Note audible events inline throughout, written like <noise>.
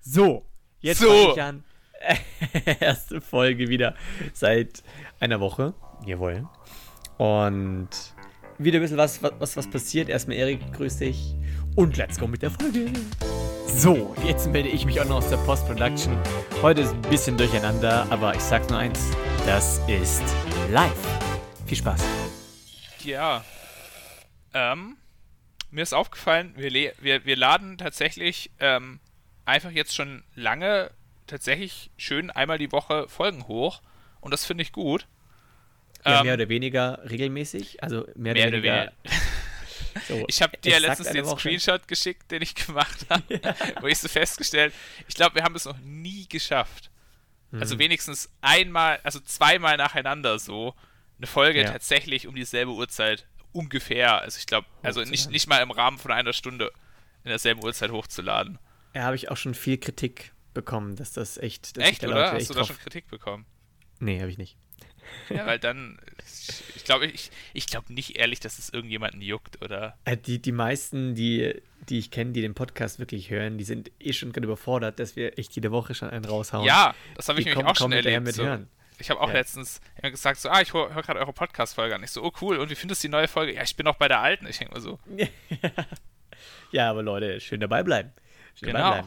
So, jetzt So. fange ich an. <laughs> Erste Folge wieder seit einer Woche. Jawohl. Und wieder ein bisschen was, was, was passiert. Erstmal Erik, grüß dich. Und let's go mit der Folge. So, jetzt melde ich mich auch noch aus der Post-Production. Heute ist ein bisschen durcheinander, aber ich sag's nur eins: Das ist live. Viel Spaß. Ja. Ähm, mir ist aufgefallen, wir, wir, wir laden tatsächlich ähm, einfach jetzt schon lange tatsächlich schön einmal die Woche Folgen hoch. Und das finde ich gut. Ja, Ähm, mehr oder weniger regelmäßig. Also mehr, mehr oder oder weniger. <laughs> So, Ich habe dir ja letztens den. Screenshot geschickt, den ich gemacht <laughs> habe, wo ich so festgestellt, ich glaube, wir haben es noch nie geschafft. Mhm. Also wenigstens einmal, also zweimal nacheinander so eine Folge Ja. tatsächlich um dieselbe Uhrzeit ungefähr. Also ich glaube, also nicht, nicht mal im Rahmen von einer Stunde in derselben Uhrzeit hochzuladen. Ja, habe ich auch schon viel Kritik bekommen, dass das echt. Dass Echt, oder? Hast echt du da schon Kritik bekommen? Nee, habe ich nicht. Ja, weil <laughs> dann, ich glaube, ich, ich glaube nicht ehrlich, dass es irgendjemanden juckt, oder? Äh, Die, die meisten, die, die ich kenne, die den Podcast wirklich hören, die sind eh schon gerade überfordert, dass wir echt jede Woche schon einen raushauen. Ja, das habe ich Die nämlich kommen auch schon erlebt. mit so. hören. Ich habe auch Ja. letztens immer gesagt, so, ah, ich höre hör gerade eure Podcast-Folge an. Ich so, oh cool, und wie findest du die neue Folge? Ja, ich bin noch bei der alten. Ich denke mal so, <laughs> ja, aber Leute, schön dabei bleiben. Schön Genau.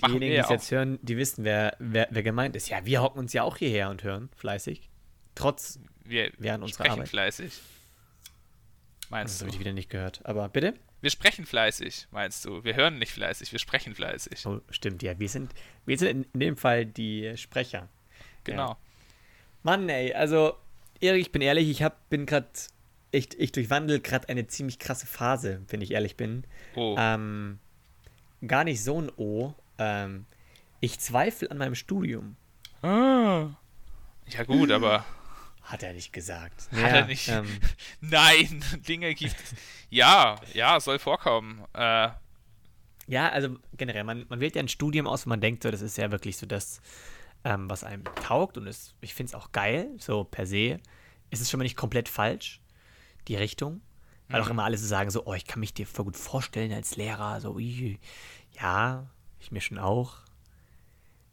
Diejenigen, wir die ja es jetzt hören, die wissen, wer, wer, wer gemeint ist. Ja, wir hocken uns ja auch hierher und hören, fleißig. Trotz, wir Während unserer sprechen Arbeit. fleißig. das Meinst habe du? ich wieder nicht gehört. Aber bitte? Wir sprechen fleißig, meinst du? Wir hören nicht fleißig, wir sprechen fleißig. Oh, stimmt, ja. Wir sind, wir sind in, dem Fall die Sprecher. Genau. Mann, ey, also, Erik, ich bin ehrlich, ich hab, bin gerade, ich, ich durchwandel gerade eine ziemlich krasse Phase, wenn ich ehrlich bin. Oh, Ähm, gar nicht so ein O. Ähm, ich zweifle an meinem Studium. Ah. ja gut, aber Hat er nicht gesagt. Hat er nicht. Ähm, <laughs> nein, <laughs> Dinge gibt es. Ja, ja, soll vorkommen. Äh, ja, also generell, man, man wählt ja ein Studium aus, wo man denkt, so, das ist ja wirklich so das, ähm, was einem taugt und es, ich finde es auch geil, so per se. Ist es schon mal nicht komplett falsch, die Richtung. Weil auch Mhm. immer alle so sagen, so, oh, ich kann mich dir voll gut vorstellen als Lehrer, so, ui. ja, ich mir schon auch.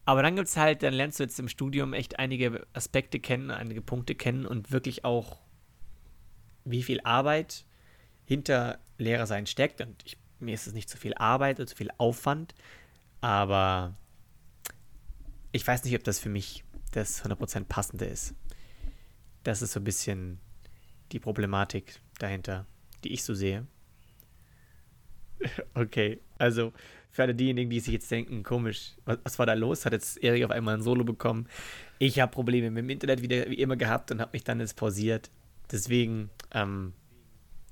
Aber dann gibt es halt, dann lernst du jetzt im Studium echt einige Aspekte kennen, einige Punkte kennen und wirklich auch, wie viel Arbeit hinter Lehrersein steckt. Und ich, mir ist es nicht zu viel Arbeit oder zu viel Aufwand, aber ich weiß nicht, ob das für mich das 100% passende ist. Das ist so ein bisschen die Problematik dahinter, die ich so sehe. <laughs> Okay, also für alle diejenigen, die sich jetzt denken, komisch, was, was war da los? Hat jetzt Erik auf einmal ein Solo bekommen? Ich habe Probleme mit dem Internet wieder wie immer gehabt und habe mich dann jetzt pausiert. Deswegen, ähm,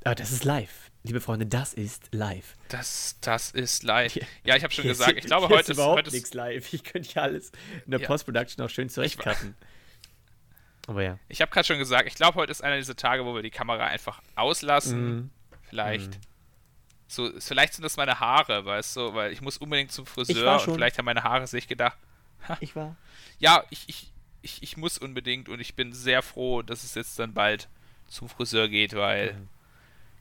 aber das ist live. Liebe Freunde, das ist live. das, das ist live. Ja, ich habe schon <laughs> gesagt, ich glaube, heute ist, überhaupt heute nichts live. Ich könnte ja alles in der Ja. Post-Production auch schön zurechtcutten. Aber ja. Ich habe gerade schon gesagt, ich glaube, heute ist einer dieser Tage, wo wir die Kamera einfach auslassen. Mhm. Vielleicht. So, vielleicht sind das meine Haare, weißt du, weil ich muss unbedingt zum Friseur war und vielleicht haben meine Haare sich gedacht, Ich war. ja, ich, ich, ich, ich muss unbedingt und ich bin sehr froh, dass es jetzt dann bald zum Friseur geht, weil Mhm.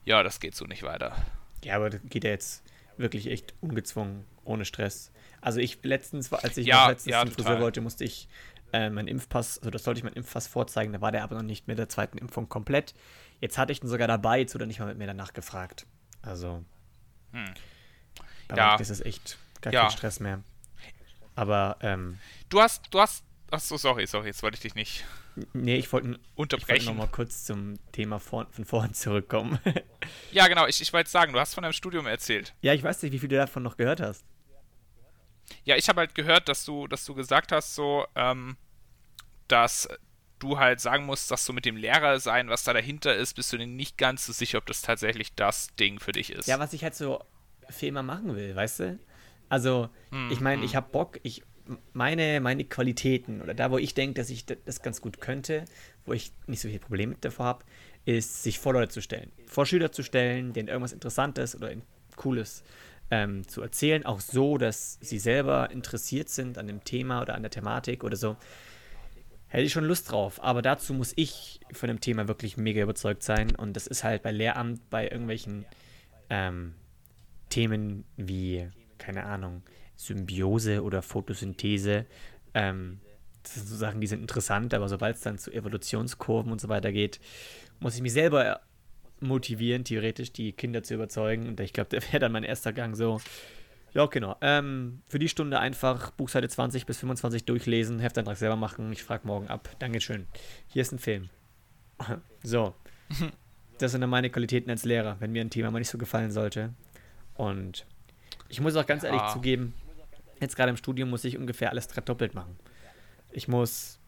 ja, das geht so nicht weiter. Ja, aber das geht ja jetzt wirklich echt ungezwungen, ohne Stress. Also ich letztens, als ich Ja, noch letztens ja, zum Friseur total. wollte, musste ich äh, meinen Impfpass, also das sollte ich meinen Impfpass vorzeigen, da war der aber noch nicht mit der zweiten Impfung komplett. Jetzt hatte ich den sogar dabei, jetzt wurde er nicht mal mit mir danach gefragt. Also Hm. Ja. mir ist echt gar Ja. kein Stress mehr. Aber ähm, Du hast, du hast, ach so, sorry, sorry, jetzt wollte ich dich nicht nee, ich wollte ich wollte unterbrechen. noch mal kurz zum Thema vor, von vorhin zurückkommen. Ja, genau, ich, ich wollte sagen, du hast von deinem Studium erzählt. ja, ich weiß nicht, wie viel du davon noch gehört hast. Ja, ich habe halt gehört, dass du, dass du gesagt hast, so, ähm, dass du halt sagen musst, dass du mit dem Lehrer sein, was da dahinter ist, bist du dir nicht ganz so sicher, ob das tatsächlich das Ding für dich ist. Ja, was ich halt so für immer machen will, weißt du? Also, Hm, ich meine, ich habe Bock, ich meine, meine Qualitäten oder da, wo ich denke, dass ich das ganz gut könnte, wo ich nicht so viel Probleme mit davor habe, ist, sich vor Leute zu stellen. Vor Schüler zu stellen, denen irgendwas Interessantes oder Cooles ähm, zu erzählen, auch so, dass sie selber interessiert sind an dem Thema oder an der Thematik oder so. Hätte ich schon Lust drauf, aber dazu muss ich von dem Thema wirklich mega überzeugt sein und das ist halt bei Lehramt, bei irgendwelchen ähm, Themen wie, keine Ahnung, Symbiose oder Photosynthese. Ähm, das sind so Sachen, die sind interessant, aber sobald es dann zu Evolutionskurven und so weiter geht, muss ich mich selber motivieren, theoretisch die Kinder zu überzeugen. Und ich glaube, der wäre dann mein erster Gang so. Ja, genau. Ähm, für die Stunde einfach Buchseite 20 bis 25 durchlesen, Heftantrag selber machen. Ich frage morgen ab. Dankeschön. Hier ist ein Film. <laughs> So. Das sind dann meine Qualitäten als Lehrer, wenn mir ein Thema mal nicht so gefallen sollte. Und ich muss auch ganz ja. ehrlich zugeben, jetzt gerade im Studium muss ich ungefähr alles doppelt machen. Ich muss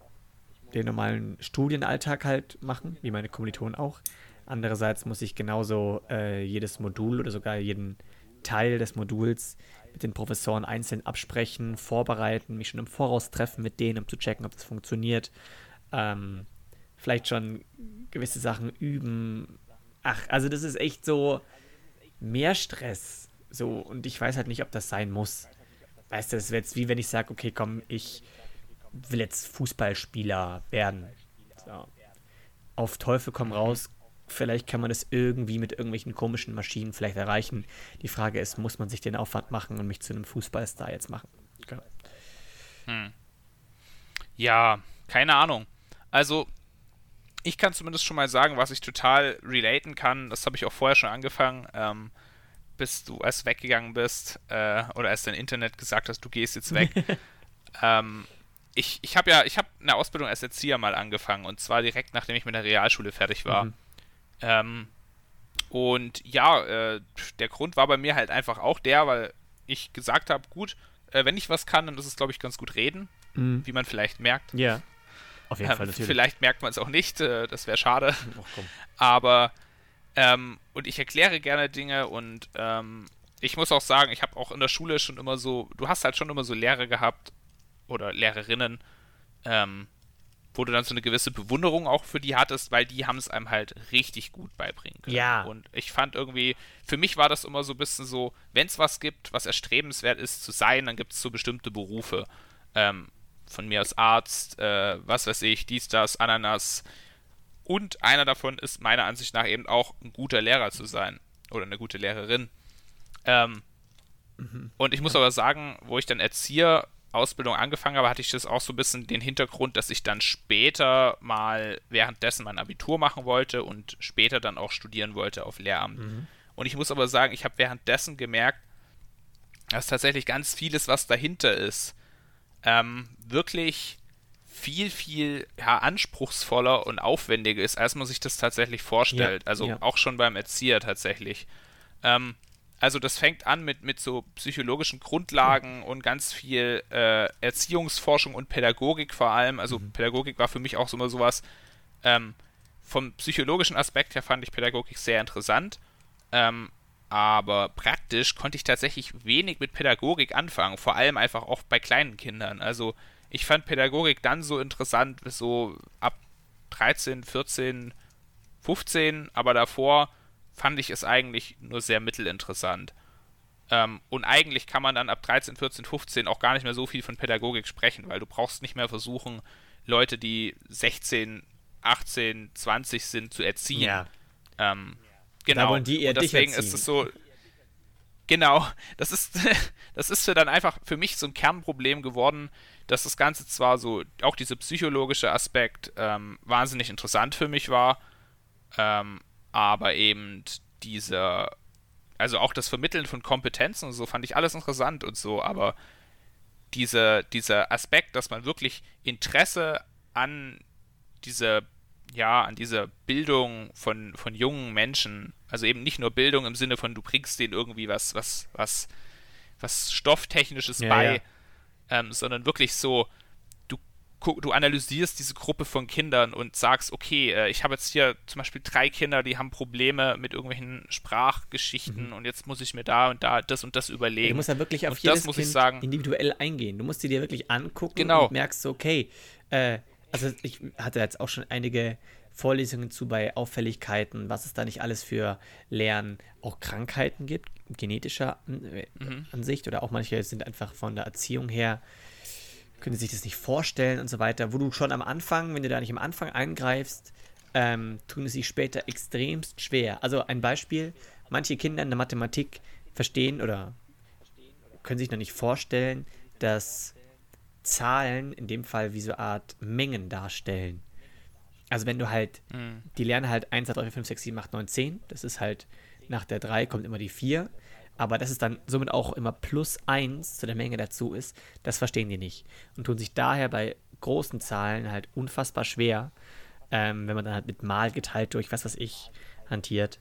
den normalen Studienalltag halt machen, wie meine Kommilitonen auch. Andererseits muss ich genauso äh, jedes Modul oder sogar jeden Teil des Moduls mit den Professoren einzeln absprechen, vorbereiten, mich schon im Voraus treffen mit denen, um zu checken, ob das funktioniert. Ähm, vielleicht schon gewisse Sachen üben. Ach, also das ist echt so mehr Stress. So, und ich weiß halt nicht, ob das sein muss. Weißt du, das wäre jetzt wie wenn ich sage, okay, komm, ich will jetzt Fußballspieler werden. So. Auf Teufel komm raus, vielleicht kann man das irgendwie mit irgendwelchen komischen Maschinen vielleicht erreichen. Die Frage ist, muss man sich den Aufwand machen und mich zu einem Fußballstar jetzt machen? Genau. Hm. Ja, keine Ahnung. Also, ich kann zumindest schon mal sagen, was ich total relaten kann. Das habe ich auch vorher schon angefangen. Ähm, bis du erst weggegangen bist äh, oder erst dein Internet gesagt hast, du gehst jetzt weg. <laughs> ähm, ich ich habe ja, ich habe eine Ausbildung als Erzieher mal angefangen und zwar direkt nachdem ich mit der Realschule fertig war. Mhm. Ähm, und ja, äh, der Grund war bei mir halt einfach auch der, weil ich gesagt habe, gut, äh, wenn ich was kann, dann ist es, glaube ich, ganz gut reden, mhm. wie man vielleicht merkt. Ja, auf jeden ähm, Fall natürlich. Vielleicht merkt man es auch nicht, äh, das wäre schade. Oh, Aber, ähm, und ich erkläre gerne Dinge und ähm, ich muss auch sagen, ich habe auch in der Schule schon immer so, du hast halt schon immer so Lehrer gehabt oder Lehrerinnen, ähm, wo du dann so eine gewisse Bewunderung auch für die hattest, weil die haben es einem halt richtig gut beibringen können. Ja. Und ich fand irgendwie, für mich war das immer so ein bisschen so, wenn es was gibt, was erstrebenswert ist zu sein, dann gibt es so bestimmte Berufe. Ähm, von mir als Arzt, äh, was weiß ich, dies, das, Ananas. Und einer davon ist meiner Ansicht nach eben auch ein guter Lehrer zu sein. Oder eine gute Lehrerin. Ähm, mhm. Und ich muss aber sagen, wo ich dann Erzieher Ausbildung angefangen habe, hatte ich das auch so ein bisschen den Hintergrund, dass ich dann später mal währenddessen mein Abitur machen wollte und später dann auch studieren wollte auf Lehramt. Mhm. Und ich muss aber sagen, ich habe währenddessen gemerkt, dass tatsächlich ganz vieles, was dahinter ist, ähm, wirklich viel, viel ja, anspruchsvoller und aufwendiger ist, als man sich das tatsächlich vorstellt. Ja, also ja. auch schon beim Erzieher tatsächlich. Ähm, also das fängt an mit, mit so psychologischen Grundlagen und ganz viel äh, Erziehungsforschung und Pädagogik vor allem. Also mhm. Pädagogik war für mich auch so immer sowas. Ähm, vom psychologischen Aspekt her fand ich Pädagogik sehr interessant. Ähm, aber praktisch konnte ich tatsächlich wenig mit Pädagogik anfangen, vor allem einfach auch bei kleinen Kindern. Also ich fand Pädagogik dann so interessant, so ab 13, 14, 15, aber davor fand ich es eigentlich nur sehr mittelinteressant. Ähm, und eigentlich kann man dann ab 13, 14, 15 auch gar nicht mehr so viel von Pädagogik sprechen, weil du brauchst nicht mehr versuchen, Leute, die 16, 18, 20 sind, zu erziehen. Ja. Ähm, genau. und deswegen ist es so. Genau, <laughs> das ist, <laughs> das ist für dann einfach für mich so ein Kernproblem geworden, dass das Ganze zwar so, auch dieser psychologische Aspekt ähm, wahnsinnig interessant für mich war, ähm, aber eben dieser, also auch das Vermitteln von Kompetenzen und so fand ich alles interessant und so, aber diese, dieser Aspekt, dass man wirklich Interesse an dieser, ja, an dieser Bildung von, von jungen Menschen, also eben nicht nur Bildung im Sinne von, du bringst denen irgendwie was, was, was, was Stofftechnisches ja, bei, ja. Ähm, sondern wirklich so, du analysierst diese Gruppe von Kindern und sagst, okay, äh, ich habe jetzt hier zum Beispiel drei Kinder, die haben Probleme mit irgendwelchen Sprachgeschichten mhm. und jetzt muss ich mir da und da das und das überlegen. Du musst ja wirklich auf und jedes kind sagen, individuell eingehen. Du musst sie dir wirklich angucken genau. und merkst, okay, äh, also ich hatte jetzt auch schon einige Vorlesungen zu bei Auffälligkeiten, was es da nicht alles für Lernen, auch Krankheiten gibt, genetischer äh, mhm. Ansicht oder auch manche sind einfach von der Erziehung her können sich das nicht vorstellen und so weiter, wo du schon am Anfang, wenn du da nicht am Anfang eingreifst, ähm, tun es sich später extremst schwer. Also ein Beispiel, manche Kinder in der Mathematik verstehen oder können sich noch nicht vorstellen, dass Zahlen in dem Fall wie so eine Art Mengen darstellen. Also wenn du halt, mhm. die lernen halt 1, 2, 3, 4, 5, 6, 7, 8, 9, 10. Das ist halt, nach der 3 kommt immer die 4. Aber dass es dann somit auch immer plus 1 zu der Menge dazu ist, das verstehen die nicht. Und tun sich daher bei großen Zahlen halt unfassbar schwer, ähm, wenn man dann halt mit Mal geteilt durch was weiß ich hantiert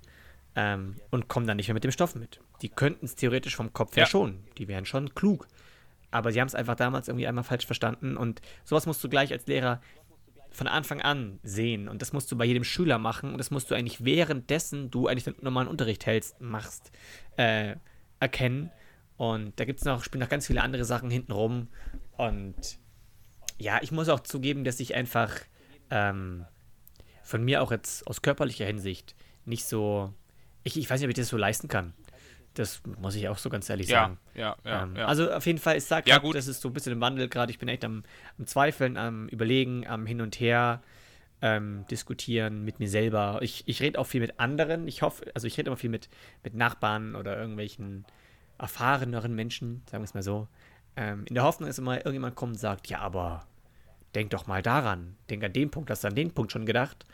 ähm, und kommen dann nicht mehr mit dem Stoff mit. Die könnten es theoretisch vom Kopf her schon. Die wären schon klug. Aber sie haben es einfach damals irgendwie einmal falsch verstanden und sowas musst du gleich als Lehrer von Anfang an sehen und das musst du bei jedem Schüler machen und das musst du eigentlich währenddessen du eigentlich den normalen Unterricht hältst, machst, äh, erkennen. Und da gibt es noch, spielen noch ganz viele andere Sachen hintenrum. Und ja, ich muss auch zugeben, dass ich einfach ähm, von mir auch jetzt aus körperlicher Hinsicht nicht so, ich, ich weiß nicht, ob ich das so leisten kann. Das muss ich auch so ganz ehrlich ja, sagen. Ja, ja, ähm, ja. Also auf jeden Fall, ich sage ja, das ist so ein bisschen im Wandel gerade. Ich bin echt am, am, Zweifeln, am Überlegen, am Hin und Her ähm, diskutieren mit mir selber. Ich, ich rede auch viel mit anderen. Ich hoffe, also ich rede immer viel mit, mit Nachbarn oder irgendwelchen erfahreneren Menschen, sagen wir es mal so. Ähm, in der Hoffnung, dass immer irgendjemand kommt und sagt, ja, aber denk doch mal daran. Denk an den Punkt, hast du an den Punkt schon gedacht.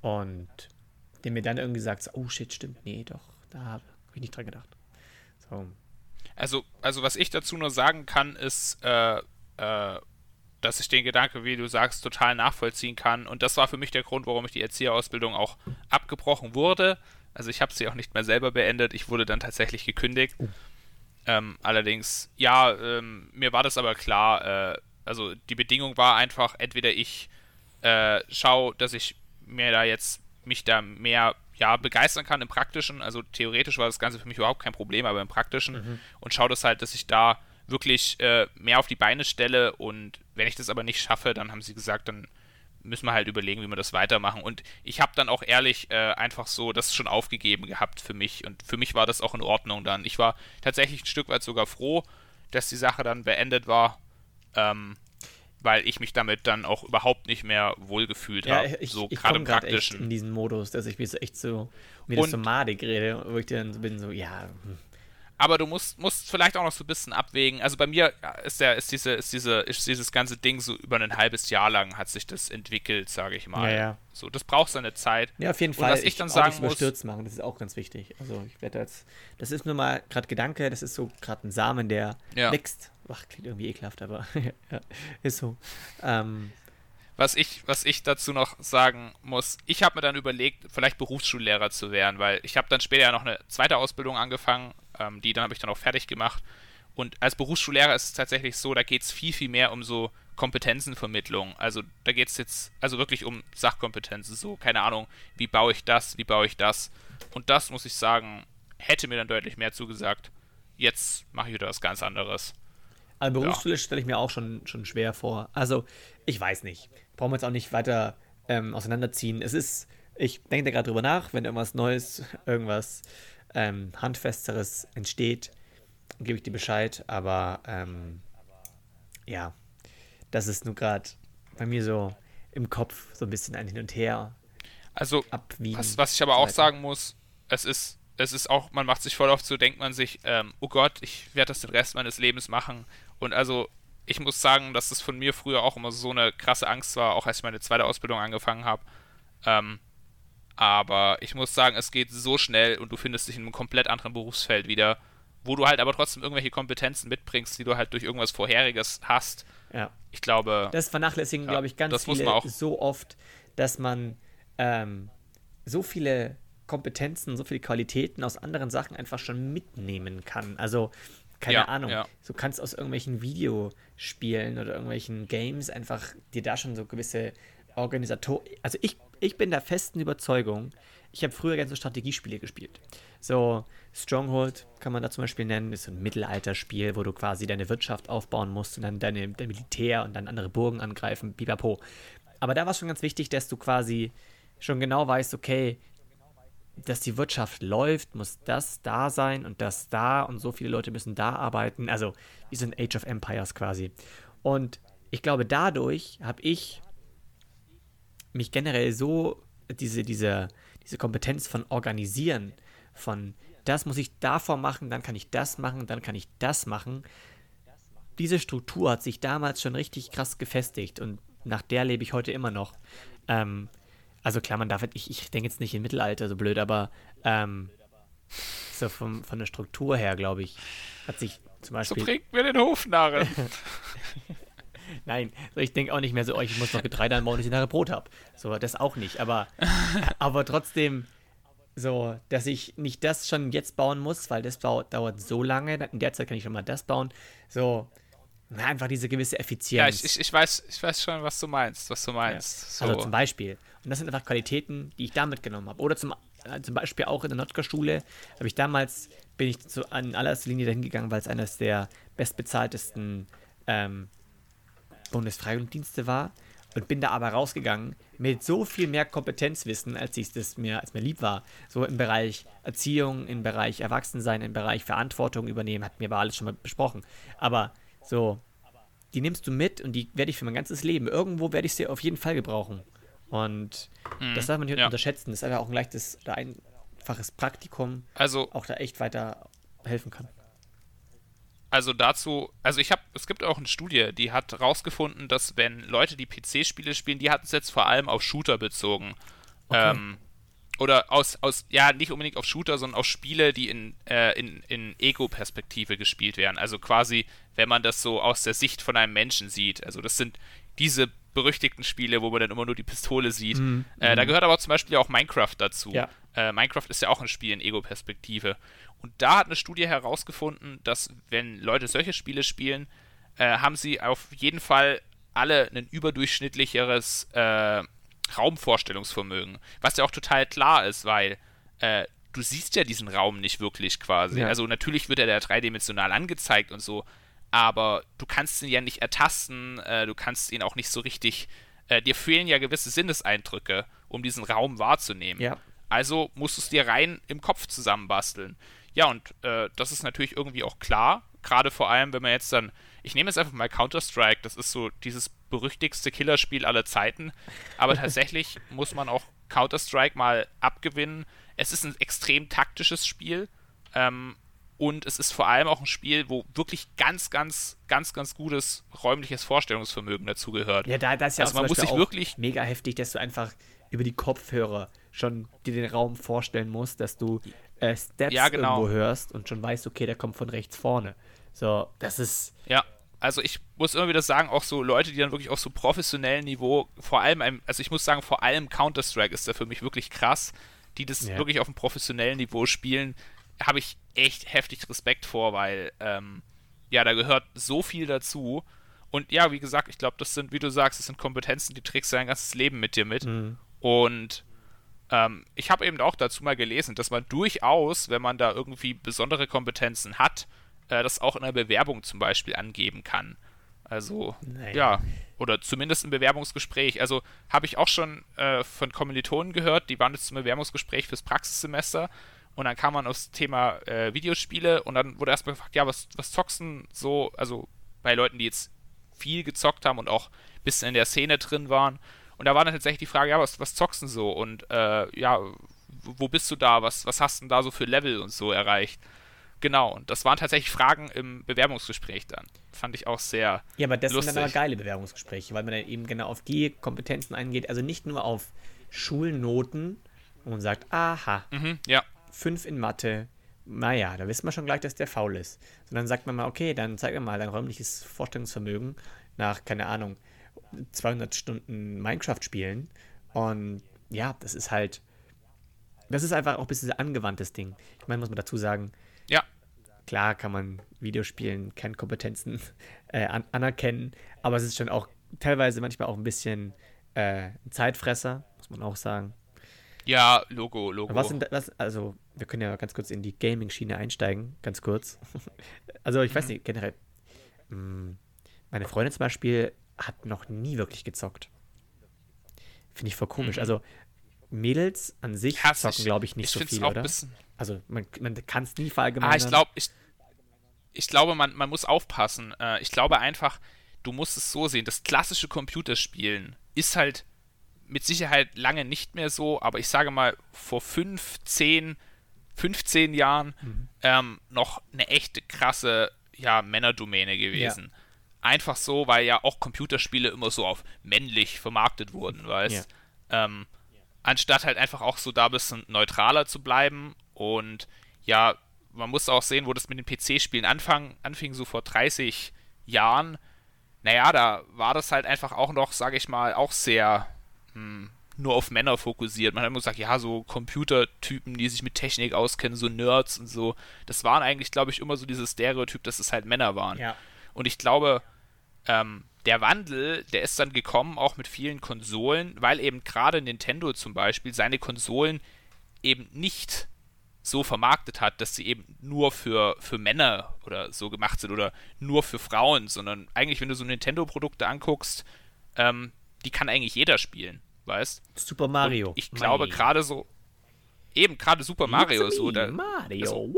Und der mir dann irgendwie sagt, oh shit, stimmt, nee, doch, da habe ich nicht dran gedacht. So. Also, also was ich dazu nur sagen kann, ist, äh, äh, dass ich den Gedanke, wie du sagst, total nachvollziehen kann. Und das war für mich der Grund, warum ich die Erzieherausbildung auch abgebrochen wurde. Also ich habe sie auch nicht mehr selber beendet. Ich wurde dann tatsächlich gekündigt. Oh. Ähm, allerdings, ja, ähm, mir war das aber klar. Äh, also die Bedingung war einfach, entweder ich äh, schaue, dass ich mir da jetzt mich da mehr ja, begeistern kann im Praktischen. Also theoretisch war das Ganze für mich überhaupt kein Problem, aber im Praktischen. Mhm. Und schaue das halt, dass ich da wirklich äh, mehr auf die Beine stelle. Und wenn ich das aber nicht schaffe, dann haben sie gesagt, dann müssen wir halt überlegen, wie wir das weitermachen. Und ich habe dann auch ehrlich äh, einfach so das schon aufgegeben gehabt für mich. Und für mich war das auch in Ordnung dann. Ich war tatsächlich ein Stück weit sogar froh, dass die Sache dann beendet war. Ähm, weil ich mich damit dann auch überhaupt nicht mehr wohlgefühlt ja, habe. So gerade im praktischen. in diesen Modus, dass ich mir so echt so mir das so madig rede, wo ich dann bin so, ja. Hm. Aber du musst, musst vielleicht auch noch so ein bisschen abwägen. Also bei mir ist der, ist diese, ist diese, ist dieses ganze Ding so über ein halbes Jahr lang hat sich das entwickelt, sage ich mal. Ja, ja. So, das braucht seine Zeit. Ja, auf jeden Fall. Und was ich, ich dann sagen muss, machen, das ist auch ganz wichtig. Also ich werde jetzt, das ist nur mal gerade Gedanke, das ist so gerade ein Samen, der ja. wächst Ach, klingt irgendwie ekelhaft, aber <laughs> ja, ist so. Ähm, was ich, was ich dazu noch sagen muss, ich habe mir dann überlegt, vielleicht Berufsschullehrer zu werden, weil ich habe dann später ja noch eine zweite Ausbildung angefangen, ähm, die dann habe ich dann auch fertig gemacht. Und als Berufsschullehrer ist es tatsächlich so, da geht es viel, viel mehr um so Kompetenzenvermittlung. Also da geht es jetzt also wirklich um Sachkompetenzen, so keine Ahnung, wie baue ich das, wie baue ich das. Und das, muss ich sagen, hätte mir dann deutlich mehr zugesagt. Jetzt mache ich wieder was ganz anderes. Also Berufsschule ja. stelle ich mir auch schon, schon schwer vor. Also, ich weiß nicht. Brauchen wir jetzt auch nicht weiter ähm, auseinanderziehen. Es ist, ich denke da gerade drüber nach, wenn irgendwas Neues, irgendwas ähm, Handfesteres entsteht, gebe ich dir Bescheid. Aber ähm, ja, das ist nur gerade bei mir so im Kopf so ein bisschen ein Hin und Her. Also, was, was ich aber auch sagen muss, es ist es ist auch, man macht sich voll oft so, denkt man sich, ähm, oh Gott, ich werde das den Rest meines Lebens machen. Und also, ich muss sagen, dass das von mir früher auch immer so eine krasse Angst war, auch als ich meine zweite Ausbildung angefangen habe. Ähm, aber ich muss sagen, es geht so schnell und du findest dich in einem komplett anderen Berufsfeld wieder, wo du halt aber trotzdem irgendwelche Kompetenzen mitbringst, die du halt durch irgendwas Vorheriges hast. Ja. Ich glaube. Das vernachlässigen, ja, glaube ich, ganz viele so oft, dass man ähm, so viele Kompetenzen, so viele Qualitäten aus anderen Sachen einfach schon mitnehmen kann. Also, keine ja, Ahnung, ja. du kannst aus irgendwelchen Videospielen oder irgendwelchen Games einfach dir da schon so gewisse Organisator. Also ich, ich bin der festen Überzeugung, ich habe früher gerne so Strategiespiele gespielt. So Stronghold kann man da zum Beispiel nennen, ist so ein Mittelalterspiel, wo du quasi deine Wirtschaft aufbauen musst und dann deine, dein Militär und dann andere Burgen angreifen, pipapo. Aber da war es schon ganz wichtig, dass du quasi schon genau weißt, okay, dass die Wirtschaft läuft, muss das da sein und das da und so viele Leute müssen da arbeiten. Also wie so ein Age of Empires quasi. Und ich glaube, dadurch habe ich mich generell so, diese, diese, diese Kompetenz von Organisieren, von das muss ich davor machen, dann kann ich das machen, dann kann ich das machen. Diese Struktur hat sich damals schon richtig krass gefestigt und nach der lebe ich heute immer noch. Ähm, also klar, man darf, ich, ich denke jetzt nicht in Mittelalter so blöd, aber ähm, so vom, von der Struktur her, glaube ich, hat sich zum Beispiel. So bringt mir den Hofnarren. <laughs> Nein, so ich denke auch nicht mehr so, oh, ich muss noch Getreide anbauen, dass ich nachher Brot habe. So, das auch nicht. Aber, <laughs> aber trotzdem, so, dass ich nicht das schon jetzt bauen muss, weil das dauert so lange. In der Zeit kann ich schon mal das bauen. So, na, einfach diese gewisse Effizienz. Ja, ich, ich, ich, weiß, ich weiß schon, was du meinst, was du meinst. Ja. Also zum Beispiel. Und das sind einfach Qualitäten, die ich da mitgenommen habe. Oder zum, äh, zum Beispiel auch in der Notker-Schule habe ich damals, bin ich zu, an allererster Linie dahin gegangen, weil es eines der bestbezahltesten ähm, Bundesfreiwilligendienste war und bin da aber rausgegangen mit so viel mehr Kompetenzwissen, als ich das mir, als mir lieb war. So im Bereich Erziehung, im Bereich Erwachsensein, im Bereich Verantwortung übernehmen, hat mir aber alles schon mal besprochen. Aber so, die nimmst du mit und die werde ich für mein ganzes Leben. Irgendwo werde ich sie auf jeden Fall gebrauchen. Und mhm, das darf man nicht ja. unterschätzen. Das ist einfach auch ein leichtes oder einfaches Praktikum, also, auch da echt weiter helfen kann. Also dazu, also ich habe, es gibt auch eine Studie, die hat rausgefunden, dass wenn Leute die PC-Spiele spielen, die hatten es jetzt vor allem auf Shooter bezogen. Okay. Ähm, oder aus, aus, ja, nicht unbedingt auf Shooter, sondern auf Spiele, die in, äh, in, in Ego-Perspektive gespielt werden. Also quasi, wenn man das so aus der Sicht von einem Menschen sieht. Also das sind diese berüchtigten Spiele, wo man dann immer nur die Pistole sieht. Mm, äh, Da mhm. gehört aber zum Beispiel auch Minecraft dazu. Ja. Äh, Minecraft ist ja auch ein Spiel in Ego-Perspektive. Und da hat eine Studie herausgefunden, dass wenn Leute solche Spiele spielen, äh, haben sie auf jeden Fall alle ein überdurchschnittlicheres äh, Raumvorstellungsvermögen. Was ja auch total klar ist, weil äh, du siehst ja diesen Raum nicht wirklich quasi. Ja. Also natürlich wird er da dreidimensional angezeigt und so, aber du kannst ihn ja nicht ertasten, äh, du kannst ihn auch nicht so richtig. Äh, dir fehlen ja gewisse Sinneseindrücke, um diesen Raum wahrzunehmen. Ja. Also musst du es dir rein im Kopf zusammenbasteln. Ja, und äh, das ist natürlich irgendwie auch klar, gerade vor allem, wenn man jetzt dann, ich nehme jetzt einfach mal Counter-Strike, das ist so dieses berüchtigste Killerspiel aller Zeiten, aber <laughs> tatsächlich muss man auch Counter-Strike mal abgewinnen. Es ist ein extrem taktisches Spiel ähm, und es ist vor allem auch ein Spiel, wo wirklich ganz, ganz, ganz, ganz gutes räumliches Vorstellungsvermögen dazugehört. Ja, da, das ist ja also man muss sich wirklich mega heftig, dass du einfach über die Kopfhörer schon dir den Raum vorstellen musst, dass du äh, Steps ja, genau. irgendwo hörst und schon weißt, okay, der kommt von rechts vorne. So, das ist. Ja, also ich muss immer wieder sagen, auch so Leute, die dann wirklich auf so professionellem Niveau, vor allem, einem, also ich muss sagen, vor allem Counter-Strike ist da für mich wirklich krass, die das ja. wirklich auf einem professionellen Niveau spielen, habe ich echt heftig Respekt vor, weil, ähm, ja, da gehört so viel dazu. Und ja, wie gesagt, ich glaube, das sind, wie du sagst, das sind Kompetenzen, die trägst du dein ganzes Leben mit dir mit. Mhm. Und ähm, ich habe eben auch dazu mal gelesen, dass man durchaus, wenn man da irgendwie besondere Kompetenzen hat, äh, das auch in einer Bewerbung zum Beispiel angeben kann. Also, naja. ja, oder zumindest im Bewerbungsgespräch. Also habe ich auch schon äh, von Kommilitonen gehört, die waren jetzt zum Bewerbungsgespräch fürs Praxissemester und dann kam man aufs Thema äh, Videospiele und dann wurde erstmal gefragt, ja, was, was zockst denn so, also bei Leuten, die jetzt viel gezockt haben und auch ein bisschen in der Szene drin waren. Und da war dann tatsächlich die Frage, ja, was, was zockst du so? Und äh, ja, wo bist du da? Was, was hast du denn da so für Level und so erreicht? Genau, und das waren tatsächlich Fragen im Bewerbungsgespräch dann. Fand ich auch sehr. Ja, aber das lustig. sind dann aber geile Bewerbungsgespräche, weil man dann eben genau auf die Kompetenzen eingeht. Also nicht nur auf Schulnoten, man sagt, aha, mhm, ja. Fünf in Mathe, naja, da wissen wir schon gleich, dass der faul ist. Sondern sagt man mal, okay, dann zeig mir mal dein räumliches Vorstellungsvermögen nach, keine Ahnung, 200 Stunden Minecraft spielen. Und ja, das ist halt, das ist einfach auch ein bisschen ein angewandtes Ding. Ich meine, muss man dazu sagen, ja. klar kann man Videospielen Kernkompetenzen <laughs> äh, an anerkennen, aber es ist schon auch teilweise manchmal auch ein bisschen äh, ein Zeitfresser, muss man auch sagen. Ja, Logo, Logo. Was sind was, also, wir können ja ganz kurz in die Gaming-Schiene einsteigen, ganz kurz. <laughs> also, ich weiß mhm. nicht, generell. Mh, mm, meine Freundin zum Beispiel hat noch nie wirklich gezockt. Finde ich voll komisch. Mhm. Also Mädels an sich ja, zocken, glaube ich, nicht ich so viel, oder? Also man, man kann es nie verallgemeinern. Ah, ich glaube, ich, ich glaube, man, man muss aufpassen. Äh, ich glaube einfach, du musst es so sehen, das klassische Computerspielen ist halt mit Sicherheit lange nicht mehr so, aber ich sage mal, vor fünf, zehn, 15 Jahren mhm. ähm, noch eine echte krasse ja, Männerdomäne gewesen. Ja. Einfach so, weil ja auch Computerspiele immer so auf männlich vermarktet wurden, weißt ja. ähm, Anstatt halt einfach auch so da ein bisschen neutraler zu bleiben und ja, man muss auch sehen, wo das mit den PC-Spielen anfang, anfing, so vor 30 Jahren. Naja, da war das halt einfach auch noch, sage ich mal, auch sehr hm, nur auf Männer fokussiert. Man hat immer gesagt, ja, so Computertypen, die sich mit Technik auskennen, so Nerds und so. Das waren eigentlich, glaube ich, immer so dieses Stereotyp, dass es halt Männer waren. Ja. Und ich glaube, ähm, der Wandel, der ist dann gekommen, auch mit vielen Konsolen, weil eben gerade Nintendo zum Beispiel seine Konsolen eben nicht so vermarktet hat, dass sie eben nur für, für Männer oder so gemacht sind oder nur für Frauen, sondern eigentlich, wenn du so Nintendo-Produkte anguckst, ähm, die kann eigentlich jeder spielen weißt? Super Mario. Und ich glaube gerade so, eben gerade Super Mario so, da, Mario, also,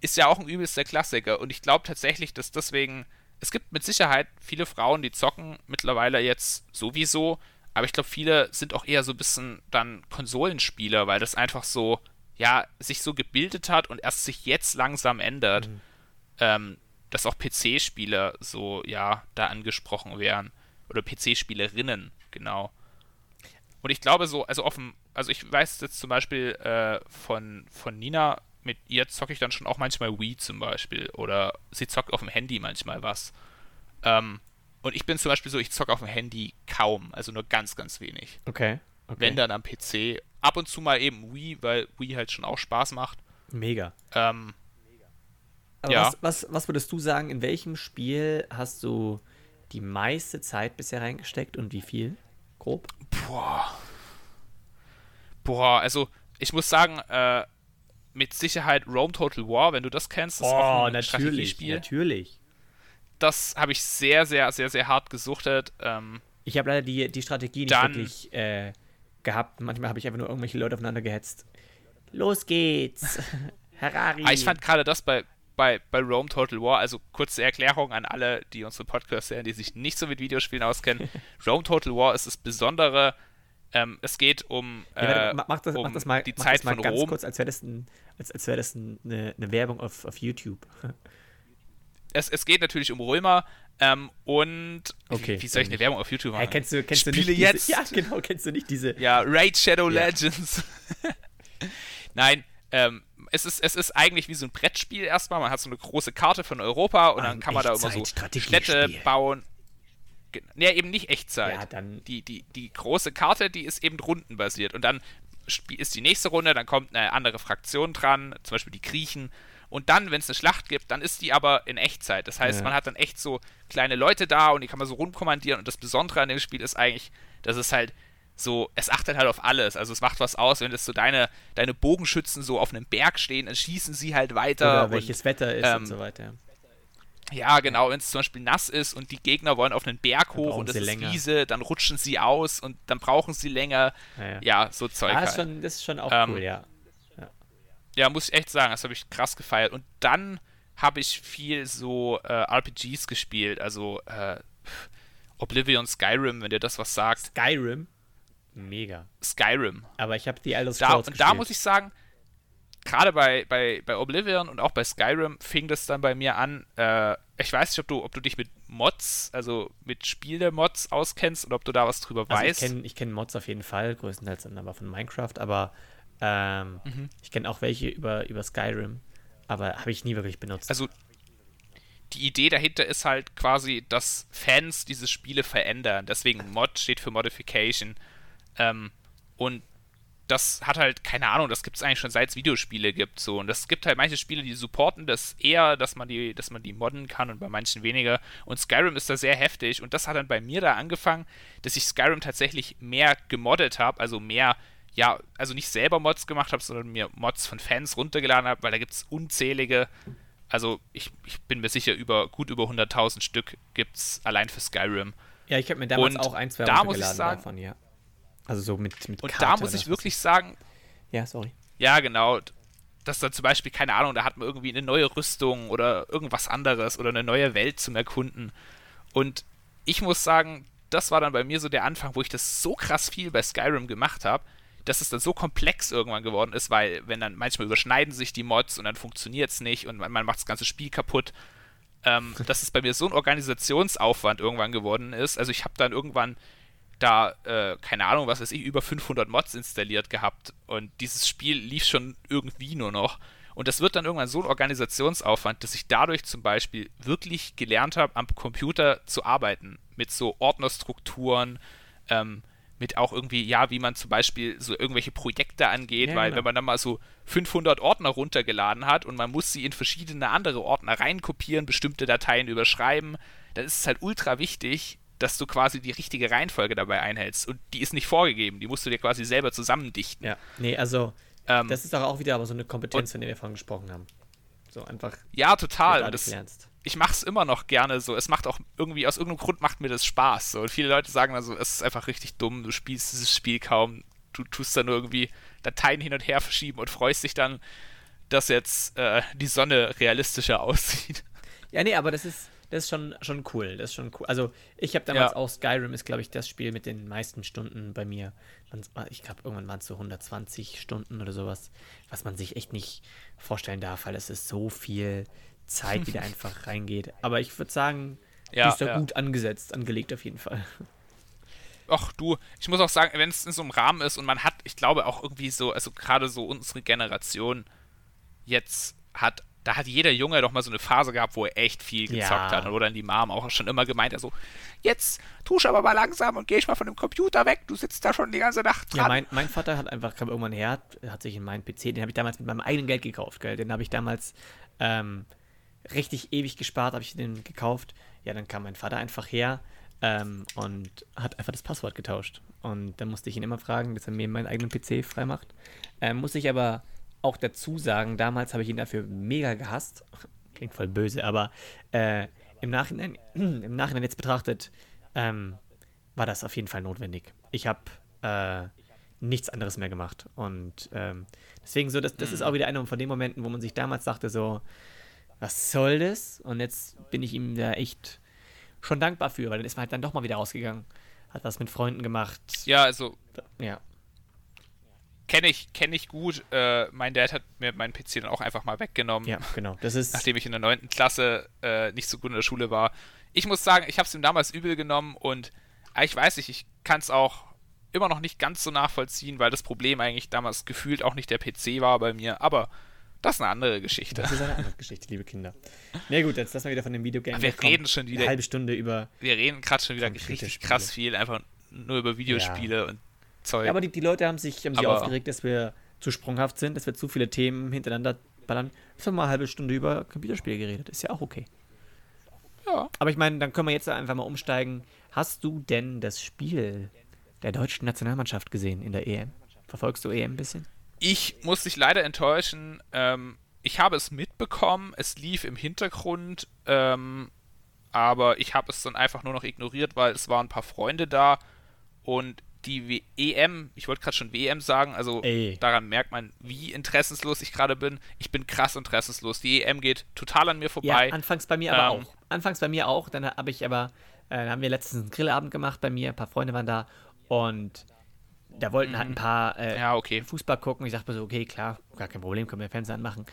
ist ja auch ein übelster Klassiker und ich glaube tatsächlich, dass deswegen, es gibt mit Sicherheit viele Frauen, die zocken mittlerweile jetzt sowieso, aber ich glaube, viele sind auch eher so ein bisschen dann Konsolenspieler, weil das einfach so, ja, sich so gebildet hat und erst sich jetzt langsam ändert, mhm. ähm, dass auch PC-Spieler so, ja, da angesprochen werden. Oder PC-Spielerinnen genau. Und ich glaube so, also offen, also ich weiß jetzt zum Beispiel äh, von, von Nina, mit ihr zocke ich dann schon auch manchmal Wii zum Beispiel. Oder sie zockt auf dem Handy manchmal was. Ähm, und ich bin zum Beispiel so, ich zocke auf dem Handy kaum, also nur ganz, ganz wenig. Okay. okay. Wenn dann am PC. Ab und zu mal eben Wii, weil Wii halt schon auch Spaß macht. Mega. Ähm, Aber ja. was, was, was würdest du sagen, in welchem Spiel hast du die meiste Zeit bisher reingesteckt und wie viel? Grob? Boah. Boah, also ich muss sagen, äh, mit Sicherheit Rome Total War, wenn du das kennst, das oh, ist auch ein natürlich, natürlich. Das habe ich sehr, sehr, sehr, sehr hart gesuchtet. Ähm, ich habe leider die, die Strategie nicht wirklich äh, gehabt. Manchmal habe ich einfach nur irgendwelche Leute aufeinander gehetzt. Los geht's! <laughs> Harari. Ah, ich fand gerade das bei, bei, bei Rome Total War, also kurze Erklärung an alle, die unsere Podcast sehen, die sich nicht so mit Videospielen auskennen. <laughs> Rome Total War ist das Besondere. Ähm, es geht um, äh, ja, mach, das, um mach das mal, die Zeit das mal von ganz Rom. kurz, als wäre das, ein, als, als wär das ein, eine, eine, Werbung auf, auf YouTube. <laughs> Es, es geht natürlich um Römer ähm, und okay, wie, soll ich eine Werbung auf YouTube machen? Hey, kennst du, kennst Spiele du nicht jetzt? Diese, <laughs> ja, genau, kennst du nicht diese. Ja, Raid Shadow ja. Legends. Nein, ähm, es ist, es ist eigentlich wie so ein Brettspiel erstmal. Man hat so eine große Karte von Europa und dann kann man da immer so Städte bauen. Ja, eben nicht Echtzeit. Ja, dann die, die, die große Karte, die ist eben rundenbasiert. Und dann ist die nächste Runde, dann kommt eine andere Fraktion dran, zum Beispiel die Griechen. Und dann, wenn es eine Schlacht gibt, dann ist die aber in Echtzeit. Das heißt, ja. man hat dann echt so kleine Leute da und die kann man so rumkommandieren. Und das Besondere an dem Spiel ist eigentlich, dass es halt so, es achtet halt auf alles. Also es macht was aus, wenn das so deine, deine Bogenschützen so auf einem Berg stehen, dann schießen sie halt weiter. Oder welches und, Wetter ist ähm, und so weiter. Ja, genau, wenn es zum Beispiel nass ist und die Gegner wollen auf einen Berg hoch und es ist länger. Wiese, dann rutschen sie aus und dann brauchen sie länger. Ja, ja. ja so Zeug. Ah, halt. ist schon, das ist schon auch ähm, cool, ja. ja. Ja, muss ich echt sagen, das habe ich krass gefeiert. Und dann habe ich viel so äh, RPGs gespielt, also äh, Oblivion, Skyrim, wenn dir das was sagt. Skyrim? Mega. Skyrim. Aber ich habe die Elder Scrolls da, Und da muss ich sagen, gerade bei, bei, bei Oblivion und auch bei Skyrim fing das dann bei mir an. Äh, ich weiß nicht, ob du, ob du dich mit Mods, also mit Spiele-Mods auskennst oder ob du da was drüber also weißt. Ich kenne ich kenn Mods auf jeden Fall, größtenteils dann aber von Minecraft, aber ähm, mhm. ich kenne auch welche über, über Skyrim, aber habe ich nie wirklich benutzt. Also die Idee dahinter ist halt quasi, dass Fans diese Spiele verändern. Deswegen Mod steht für Modification. Ähm, und das hat halt, keine Ahnung, das gibt es eigentlich schon seit es Videospiele gibt. So. Und es gibt halt manche Spiele, die supporten das eher, dass man die, dass man die modden kann und bei manchen weniger. Und Skyrim ist da sehr heftig. Und das hat dann bei mir da angefangen, dass ich Skyrim tatsächlich mehr gemoddet habe, also mehr, ja, also nicht selber Mods gemacht habe, sondern mir Mods von Fans runtergeladen habe, weil da gibt es unzählige. Also ich, ich bin mir sicher, über gut über 100.000 Stück gibt es allein für Skyrim. Ja, ich habe mir damals und auch ein, zwei da muss ich sagen, davon, ja. Also so mit, mit Und Karte da muss ich wirklich sagen. Ja, sorry. Ja, genau. Dass da zum Beispiel, keine Ahnung, da hat man irgendwie eine neue Rüstung oder irgendwas anderes oder eine neue Welt zum Erkunden. Und ich muss sagen, das war dann bei mir so der Anfang, wo ich das so krass viel bei Skyrim gemacht habe, dass es dann so komplex irgendwann geworden ist, weil wenn dann manchmal überschneiden sich die Mods und dann funktioniert es nicht und man, man, macht das ganze Spiel kaputt, ähm, <laughs> dass es bei mir so ein Organisationsaufwand irgendwann geworden ist. Also ich habe dann irgendwann da, äh, keine Ahnung, was weiß ich, über 500 Mods installiert gehabt und dieses Spiel lief schon irgendwie nur noch. Und das wird dann irgendwann so ein Organisationsaufwand, dass ich dadurch zum Beispiel wirklich gelernt habe, am Computer zu arbeiten. Mit so Ordnerstrukturen, ähm, mit auch irgendwie, ja, wie man zum Beispiel so irgendwelche Projekte angeht, ja, weil genau. wenn man dann mal so 500 Ordner runtergeladen hat und man muss sie in verschiedene andere Ordner reinkopieren, bestimmte Dateien überschreiben, dann ist es halt ultra wichtig, dass du quasi die richtige Reihenfolge dabei einhältst. Und die ist nicht vorgegeben, die musst du dir quasi selber zusammendichten. Ja, nee, also ähm, das ist doch auch wieder aber so eine Kompetenz, von der wir vorhin gesprochen haben. So einfach. Ja, total. Und das, lernst. ich mache es immer noch gerne so. Es macht auch irgendwie, aus irgendeinem Grund macht mir das Spaß. So. Und viele Leute sagen also, es ist einfach richtig dumm, du spielst dieses Spiel kaum. Du tust dann nur irgendwie Dateien hin und her verschieben und freust dich dann, dass jetzt äh, die Sonne realistischer <laughs> aussieht. Ja, nee, aber das ist, das ist schon, schon cool. Das ist schon cool. Also, ich habe damals ja. auch Skyrim ist, glaube ich, das Spiel mit den meisten Stunden bei mir. Ich glaube, irgendwann waren es so 120 Stunden oder sowas, was man sich echt nicht vorstellen darf, weil es ist so viel Zeit, die da <laughs> einfach reingeht. Aber ich würde sagen, ja, die ist da ja. gut angesetzt, angelegt auf jeden Fall. Ach du, ich muss auch sagen, wenn es in so einem Rahmen ist und man hat, ich glaube auch irgendwie so, also gerade so unsere Generation jetzt hat da hat jeder Junge doch mal so eine Phase gehabt, wo er echt viel gezockt ja. hat. Oder in die Mom auch schon immer gemeint, also, jetzt tusch aber mal langsam und geh ich mal von dem Computer weg, du sitzt da schon die ganze Nacht dran. Ja, mein, mein Vater hat einfach, kam irgendwann her, hat sich in meinen PC, den habe ich damals mit meinem eigenen Geld gekauft, gell? Den habe ich damals ähm, richtig ewig gespart, habe ich den gekauft. Ja, dann kam mein Vater einfach her ähm, und hat einfach das Passwort getauscht. Und dann musste ich ihn immer fragen, dass er mir meinen eigenen PC freimacht. Ähm, muss ich aber auch dazu sagen, damals habe ich ihn dafür mega gehasst. <laughs> Klingt voll böse, aber äh, im, Nachhinein, <clears throat> im Nachhinein jetzt betrachtet, ähm, war das auf jeden Fall notwendig. Ich habe äh, nichts anderes mehr gemacht. Und ähm, deswegen so, das, das ist auch wieder einer von den Momenten, wo man sich damals dachte, so, was soll das? Und jetzt bin ich ihm da echt schon dankbar für, weil dann ist man halt dann doch mal wieder rausgegangen, hat was mit Freunden gemacht. Ja, also. Ja kenne ich, kenn ich gut. Äh, mein Dad hat mir meinen PC dann auch einfach mal weggenommen. Ja, genau. Das ist nachdem ich in der 9. Klasse äh, nicht so gut in der Schule war. Ich muss sagen, ich habe es ihm damals übel genommen und äh, ich weiß nicht, ich kann es auch immer noch nicht ganz so nachvollziehen, weil das Problem eigentlich damals gefühlt auch nicht der PC war bei mir. Aber das ist eine andere Geschichte. Das ist eine andere Geschichte, liebe Kinder. Na gut, jetzt lassen wir wieder von dem Videogame. Wir reden schon wieder. Eine halbe Stunde über. Wir reden gerade schon wieder richtig krass viel, einfach nur über Videospiele ja. und Zeug. Ja, aber die, die Leute haben sich, haben sich aufgeregt, dass wir zu sprunghaft sind, dass wir zu viele Themen hintereinander ballern. Jetzt haben wir mal eine halbe Stunde über Computerspiele geredet. Ist ja auch okay. Ja. Aber ich meine, dann können wir jetzt einfach mal umsteigen. Hast du denn das Spiel der deutschen Nationalmannschaft gesehen in der EM? Verfolgst du EM ein bisschen? Ich muss dich leider enttäuschen. Ähm, ich habe es mitbekommen, es lief im Hintergrund, ähm, aber ich habe es dann einfach nur noch ignoriert, weil es waren ein paar Freunde da und die EM, ich wollte gerade schon WM sagen, also Ey. daran merkt man, wie interessenslos ich gerade bin. Ich bin krass interessenslos. Die EM geht total an mir vorbei. Ja, anfangs bei mir aber ähm, auch. Anfangs bei mir auch. Dann habe ich aber, äh, haben wir letztens einen Grillabend gemacht bei mir, ein paar Freunde waren da und da wollten halt ein mhm. paar äh, ja, okay. Fußball gucken. Ich dachte mir so, okay, klar, gar kein Problem, können wir Fernseher anmachen.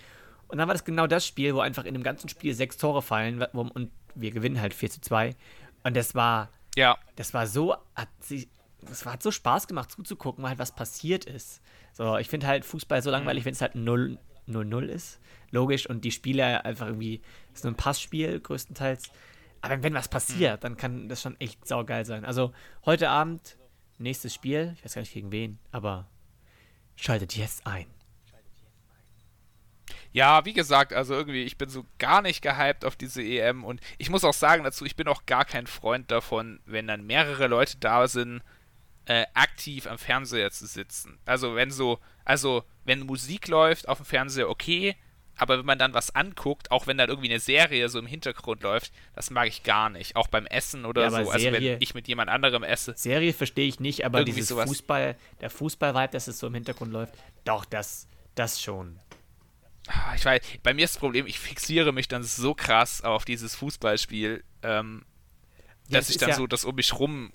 Und dann war das genau das Spiel, wo einfach in dem ganzen Spiel sechs Tore fallen und wir gewinnen halt 4 zu 2. Und das war, ja. das war so, hat sie, es hat so Spaß gemacht zuzugucken, weil halt was passiert ist. So, ich finde halt Fußball so langweilig, mhm. wenn es halt 0-0 ist. Logisch. Und die Spiele einfach irgendwie, ist nur ein Passspiel größtenteils. Aber wenn was passiert, mhm. dann kann das schon echt saugeil sein. Also heute Abend, nächstes Spiel, ich weiß gar nicht gegen wen, aber schaltet jetzt ein. Ja, wie gesagt, also irgendwie, ich bin so gar nicht gehypt auf diese EM und ich muss auch sagen dazu, ich bin auch gar kein Freund davon, wenn dann mehrere Leute da sind, äh, aktiv am Fernseher zu sitzen. Also wenn so, also wenn Musik läuft auf dem Fernseher, okay, aber wenn man dann was anguckt, auch wenn dann irgendwie eine Serie so im Hintergrund läuft, das mag ich gar nicht. Auch beim Essen oder ja, so. Serie, also wenn ich mit jemand anderem esse. Serie verstehe ich nicht, aber dieses sowas. Fußball, der Fußball-Vibe, dass es so im Hintergrund läuft, doch, das, das schon. Ah, ich weiß, bei mir ist das Problem, ich fixiere mich dann so krass auf dieses Fußballspiel, ähm, dass ich dann ja so das um mich rum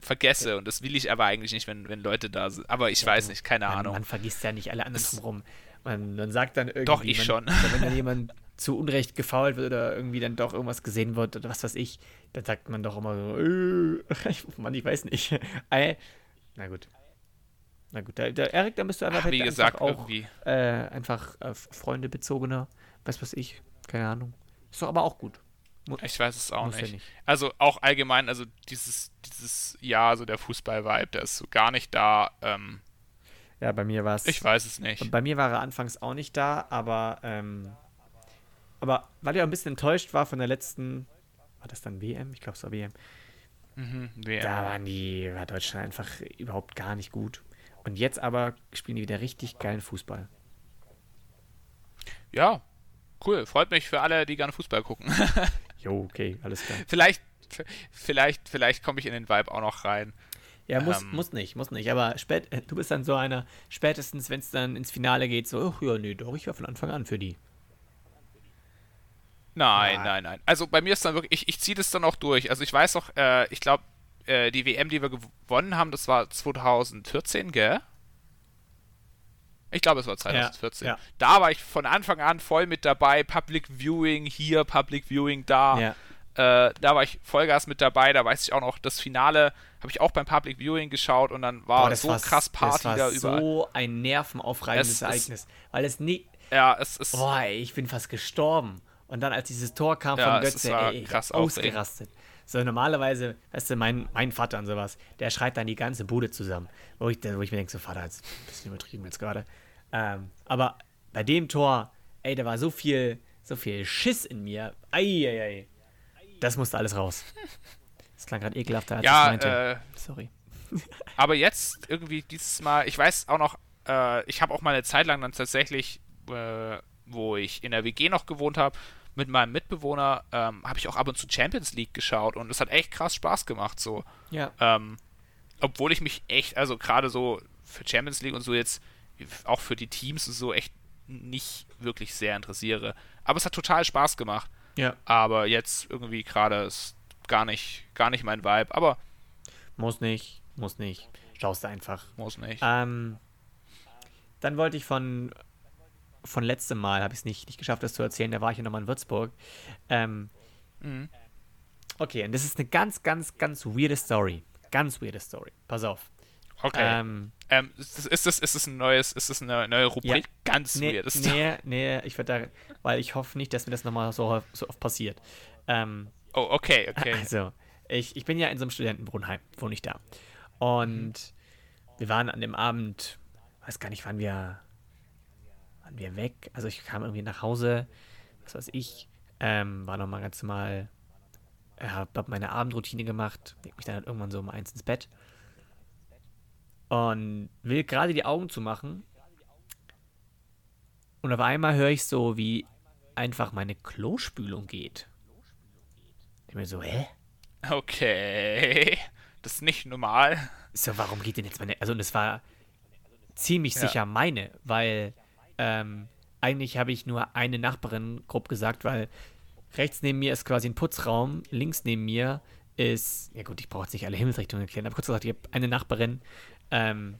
vergesse. Und das will ich aber eigentlich nicht, wenn, wenn Leute da sind. Aber ich ja, weiß nicht, keine man, Ahnung. Man vergisst ja nicht alle anderen drumherum. Man, man sagt dann irgendwie. Doch, ich man, schon. Wenn dann <laughs> jemand zu Unrecht gefault wird oder irgendwie dann doch irgendwas gesehen wird oder was weiß ich, dann sagt man doch immer so, äh, <laughs> Mann, ich weiß nicht. <laughs> Na gut. Na gut, der, der Erik, da bist du einfach, Ach, wie gesagt, auch äh, einfach äh, freundebezogener, weiß was ich, keine Ahnung. Ist doch aber auch gut. Ich weiß es auch nicht. Nicht. Also auch allgemein, also dieses, dieses Jahr, so der Fußball-Vibe, der ist so gar nicht da. Ähm, ja, bei mir war es. Ich weiß es nicht. Bei mir war er anfangs auch nicht da, aber ähm, aber weil ich auch ein bisschen enttäuscht war von der letzten, war das dann WM? Ich glaube, es war WM. Mhm, WM. Da waren die, war Deutschland einfach überhaupt gar nicht gut. Und jetzt aber spielen die wieder richtig geilen Fußball. Ja, cool. Freut mich für alle, die gerne Fußball gucken. <laughs> jo, okay, alles klar. Vielleicht, vielleicht, vielleicht komme ich in den Vibe auch noch rein. Ja, muss, ähm, muss nicht, muss nicht. Aber spät, du bist dann so einer, spätestens, wenn es dann ins Finale geht, so, oh, ja, nee, doch, ich war von Anfang an für die. Nein, ja. nein, nein. Also bei mir ist dann wirklich, ich, ich ziehe das dann auch durch. Also ich weiß auch, äh, ich glaube, äh, die WM, die wir gewonnen haben, das war 2014, gell? Ich glaube, es war 2014. Ja, ja. Da war ich von Anfang an voll mit dabei. Public Viewing hier, Public Viewing da. Ja. Äh, da war ich Vollgas mit dabei. Da weiß ich auch noch, das Finale habe ich auch beim Public Viewing geschaut und dann war Boah, so war, krass Party das war da überall. so ein nervenaufreibendes es, Ereignis. weil es nie. Ja, es ist. Boah, ey, ich bin fast gestorben. Und dann, als dieses Tor kam von Götze, ey, krass ausgerastet. So, normalerweise, weißt du, mein, mein Vater und sowas, der schreit dann die ganze Bude zusammen. Wo ich, wo ich mir denke, so, Vater, jetzt ein bisschen übertrieben jetzt gerade. Ähm, aber bei dem Tor, ey, da war so viel, so viel Schiss in mir. Eieiei. Das musste alles raus. Das klang gerade ekelhafter, als ja, ich meinte. Äh, Sorry. <laughs> aber jetzt irgendwie dieses Mal, ich weiß auch noch, äh, ich habe auch mal eine Zeit lang dann tatsächlich, äh, wo ich in der WG noch gewohnt habe, mit meinem Mitbewohner ähm, habe ich auch ab und zu Champions League geschaut und es hat echt krass Spaß gemacht so. Ja. Ähm, obwohl ich mich echt, also gerade so für Champions League und so jetzt auch für die Teams und so echt nicht wirklich sehr interessiere. Aber es hat total Spaß gemacht. Ja. Aber jetzt irgendwie gerade ist gar nicht, gar nicht mein Vibe. Aber muss nicht, muss nicht. Schaust du einfach. Muss nicht. Ähm, dann wollte ich von von letztem Mal habe ich es nicht, nicht geschafft, das zu erzählen. Da war ich ja nochmal in Würzburg. Ähm, mhm. Okay, und das ist eine ganz, ganz, ganz weirde Story. Ganz weirde Story. Pass auf. Okay. Ähm, ähm, ist, das, ist, das, ist das ein neues, ist das eine neue Rubrik? Ja, ganz nee, weird. Nee, nee, ich würde da, weil ich hoffe nicht, dass mir das nochmal so, so oft passiert. Ähm, oh, okay, okay. Also, ich, ich bin ja in so einem Studentenwohnheim, wohne ich da. Und mhm. wir waren an dem Abend, weiß gar nicht, wann wir, waren wir weg. Also ich kam irgendwie nach Hause, was weiß ich, ähm, war nochmal ganz normal, äh, hab meine Abendroutine gemacht, leg mich dann halt irgendwann so um eins ins Bett und will gerade die Augen zumachen. Und auf einmal höre ich so, wie einfach meine Klospülung geht. Ich mir so, hä? Okay. Das ist nicht normal. So, warum geht denn jetzt meine. Also, und es war ziemlich ja. sicher meine, weil ähm, eigentlich habe ich nur eine Nachbarin grob gesagt, weil rechts neben mir ist quasi ein Putzraum, links neben mir ist, ja gut, ich brauche jetzt nicht alle Himmelsrichtungen erklären, aber kurz gesagt, ich habe eine Nachbarin, ähm,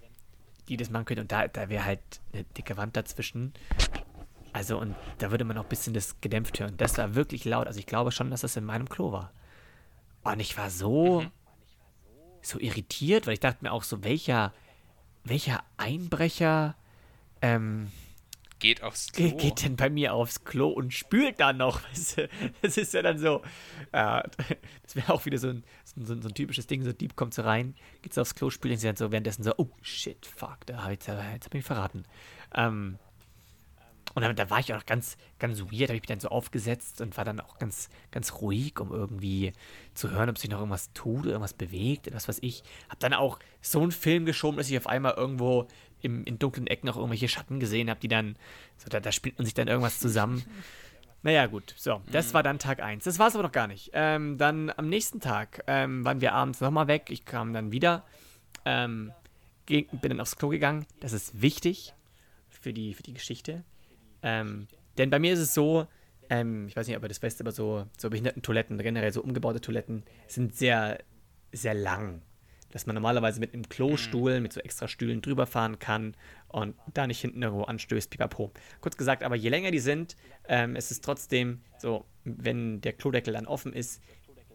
die das machen könnte und da, da wäre halt eine dicke Wand dazwischen. Also, und da würde man auch ein bisschen das gedämpft hören. Das war wirklich laut. Also, ich glaube schon, dass das in meinem Klo war. Und ich war so, mhm. so irritiert, weil ich dachte mir auch so, welcher, welcher Einbrecher, ähm, geht aufs Klo. Geht denn bei mir aufs Klo und spült dann noch. <laughs> Das ist ja dann so. Äh, das wäre auch wieder so ein, so, ein, so ein, typisches Ding. So Dieb kommt so rein, geht so aufs Klo, spült sie dann so währenddessen so, oh shit, fuck, da hab ich, jetzt habe ich mich verraten. Ähm, und dann, da war ich auch ganz, ganz weird, habe ich mich dann so aufgesetzt und war dann auch ganz, ganz ruhig, um irgendwie zu hören, ob sich noch irgendwas tut, irgendwas bewegt, was weiß ich. Hab dann auch so einen Film geschoben, dass ich auf einmal irgendwo im, in dunklen Ecken noch irgendwelche Schatten gesehen habe, die dann, so, da, da spielt man sich dann irgendwas zusammen. <laughs> Naja, gut, so, das mhm. war dann Tag 1. Das war es aber noch gar nicht. Ähm, dann am nächsten Tag ähm, waren wir abends nochmal weg. Ich kam dann wieder, ähm, bin dann aufs Klo gegangen. Das ist wichtig für die, für die Geschichte. Ähm, denn bei mir ist es so, ähm, ich weiß nicht, ob ihr das wisst, aber so, so Behinderten-Toiletten, generell so umgebaute Toiletten, sind sehr, sehr lang. Dass man normalerweise mit einem Klostuhl, mit so extra Stühlen drüber fahren kann und da nicht hinten irgendwo anstößt, pipapo. Kurz gesagt, aber je länger die sind, ähm, ist es trotzdem so, wenn der Klodeckel dann offen ist,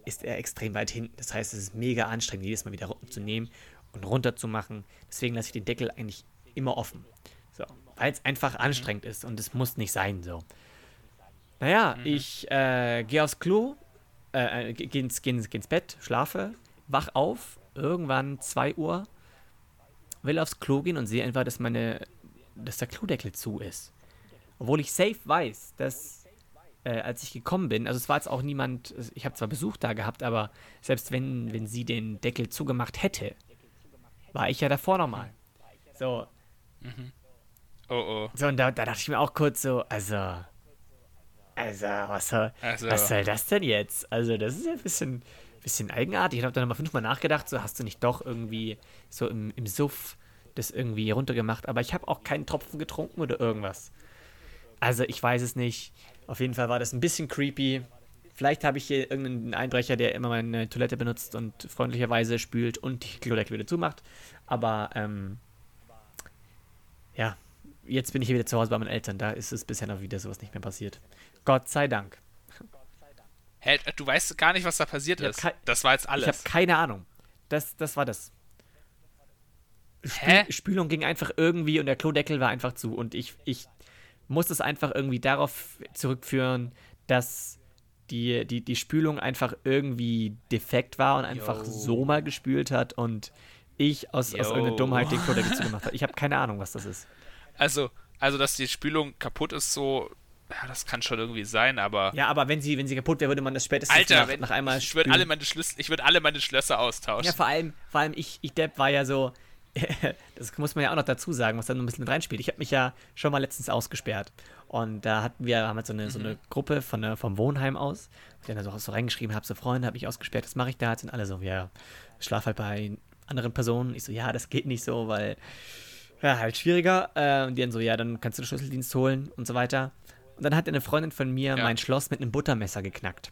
ist er extrem weit hinten. Das heißt, es ist mega anstrengend, jedes Mal wieder zu nehmen und runter zu machen. Deswegen lasse ich den Deckel eigentlich immer offen. So, weil es einfach mhm. anstrengend ist und es muss nicht sein so. Naja, mhm. ich äh, gehe aufs Klo, äh, äh gehe ins, geh ins, geh ins Bett, schlafe, wach auf, irgendwann 2 Uhr, will aufs Klo gehen und sehe einfach, dass meine, dass der Klodeckel zu ist. Obwohl ich safe weiß, dass äh, als ich gekommen bin, also es war jetzt auch niemand, ich habe zwar Besuch da gehabt, aber selbst wenn, wenn sie den Deckel zugemacht hätte, war ich ja davor nochmal. So. Mhm. Oh oh. So, und da, da dachte ich mir auch kurz so, also, also, was soll, also. was soll das denn jetzt? Also, das ist ja ein bisschen, bisschen eigenartig. Ich habe dann nochmal fünfmal nachgedacht, so hast du nicht doch irgendwie so im, im Suff das irgendwie runtergemacht. Aber ich habe auch keinen Tropfen getrunken oder irgendwas. Also ich weiß es nicht. Auf jeden Fall war das ein bisschen creepy. Vielleicht habe ich hier irgendeinen Einbrecher, der immer meine Toilette benutzt und freundlicherweise spült und die Klodeckel wieder zumacht. Aber ähm, ja, jetzt bin ich hier wieder zu Hause bei meinen Eltern. Da ist es bisher noch wieder sowas nicht mehr passiert. Gott sei Dank. Hä, du weißt gar nicht, was da passiert ist. Das war jetzt alles. Ich habe keine Ahnung. Das, das war das. Spül Spülung ging einfach irgendwie und der Klodeckel war einfach zu. Und ich, ich muss es einfach irgendwie darauf zurückführen, dass die, die, die Spülung einfach irgendwie defekt war und einfach Yo. so mal gespült hat und ich aus, aus irgendeiner Dummheit den <laughs> Klodeckel zugemacht habe. Ich habe keine Ahnung, was das ist. Also, also, dass die Spülung kaputt ist, so ja, das kann schon irgendwie sein, aber. Ja, aber wenn sie, wenn sie kaputt wäre, würde man das spätestens Alter, nach, wenn, nach einmal ich würde alle meine Schlüssel, ich würde alle meine Schlösser austauschen. Ja, vor allem, vor allem ich, ich Depp war ja so, <laughs> das muss man ja auch noch dazu sagen, was da noch ein bisschen mit reinspielt. Ich habe mich ja schon mal letztens ausgesperrt. Und da hatten wir, haben wir so eine, mhm. so eine mhm. Gruppe von der, vom Wohnheim aus. Und dann so, so reingeschrieben, habe so Freunde, habe ich ausgesperrt, das mache ich da. Jetzt sind alle so, ja, ich schlafe halt bei anderen Personen. Ich so, ja, das geht nicht so, weil, ja, halt schwieriger. Äh, und die dann so, ja, dann kannst du den Schlüsseldienst holen und so weiter. Und dann hat eine Freundin von mir ja. mein Schloss mit einem Buttermesser geknackt.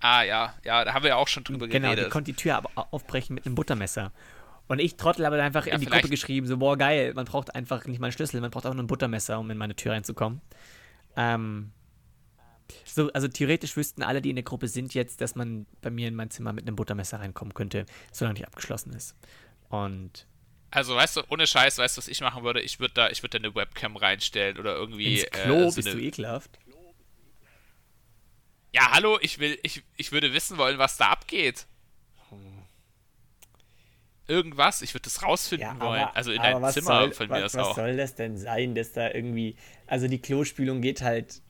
Ah, ja, ja, da haben wir ja auch schon drüber genau, geredet. Genau, die konnte die Tür aber aufbrechen mit einem Buttermesser. Und ich Trottel habe einfach ja, in die Gruppe geschrieben, so, boah, geil, man braucht einfach nicht mal einen Schlüssel, man braucht auch nur ein Buttermesser, um in meine Tür reinzukommen. Ähm, so, also theoretisch wüssten alle, die in der Gruppe sind, jetzt, dass man bei mir in mein Zimmer mit einem Buttermesser reinkommen könnte, solange nicht abgeschlossen ist. Und also, weißt du, ohne Scheiß, weißt du, was ich machen würde? Ich würde da, ich würde da eine Webcam reinstellen oder irgendwie. Ins Klo, äh, so bist eine... du ekelhaft? Ja, hallo, ich will, ich, ich würde wissen wollen, was da abgeht. Irgendwas, ich würde das rausfinden ja, aber, wollen. Also in deinem Zimmer soll, von mir was, aus auch. Was soll das denn sein, dass da irgendwie. Also die Klospülung geht halt.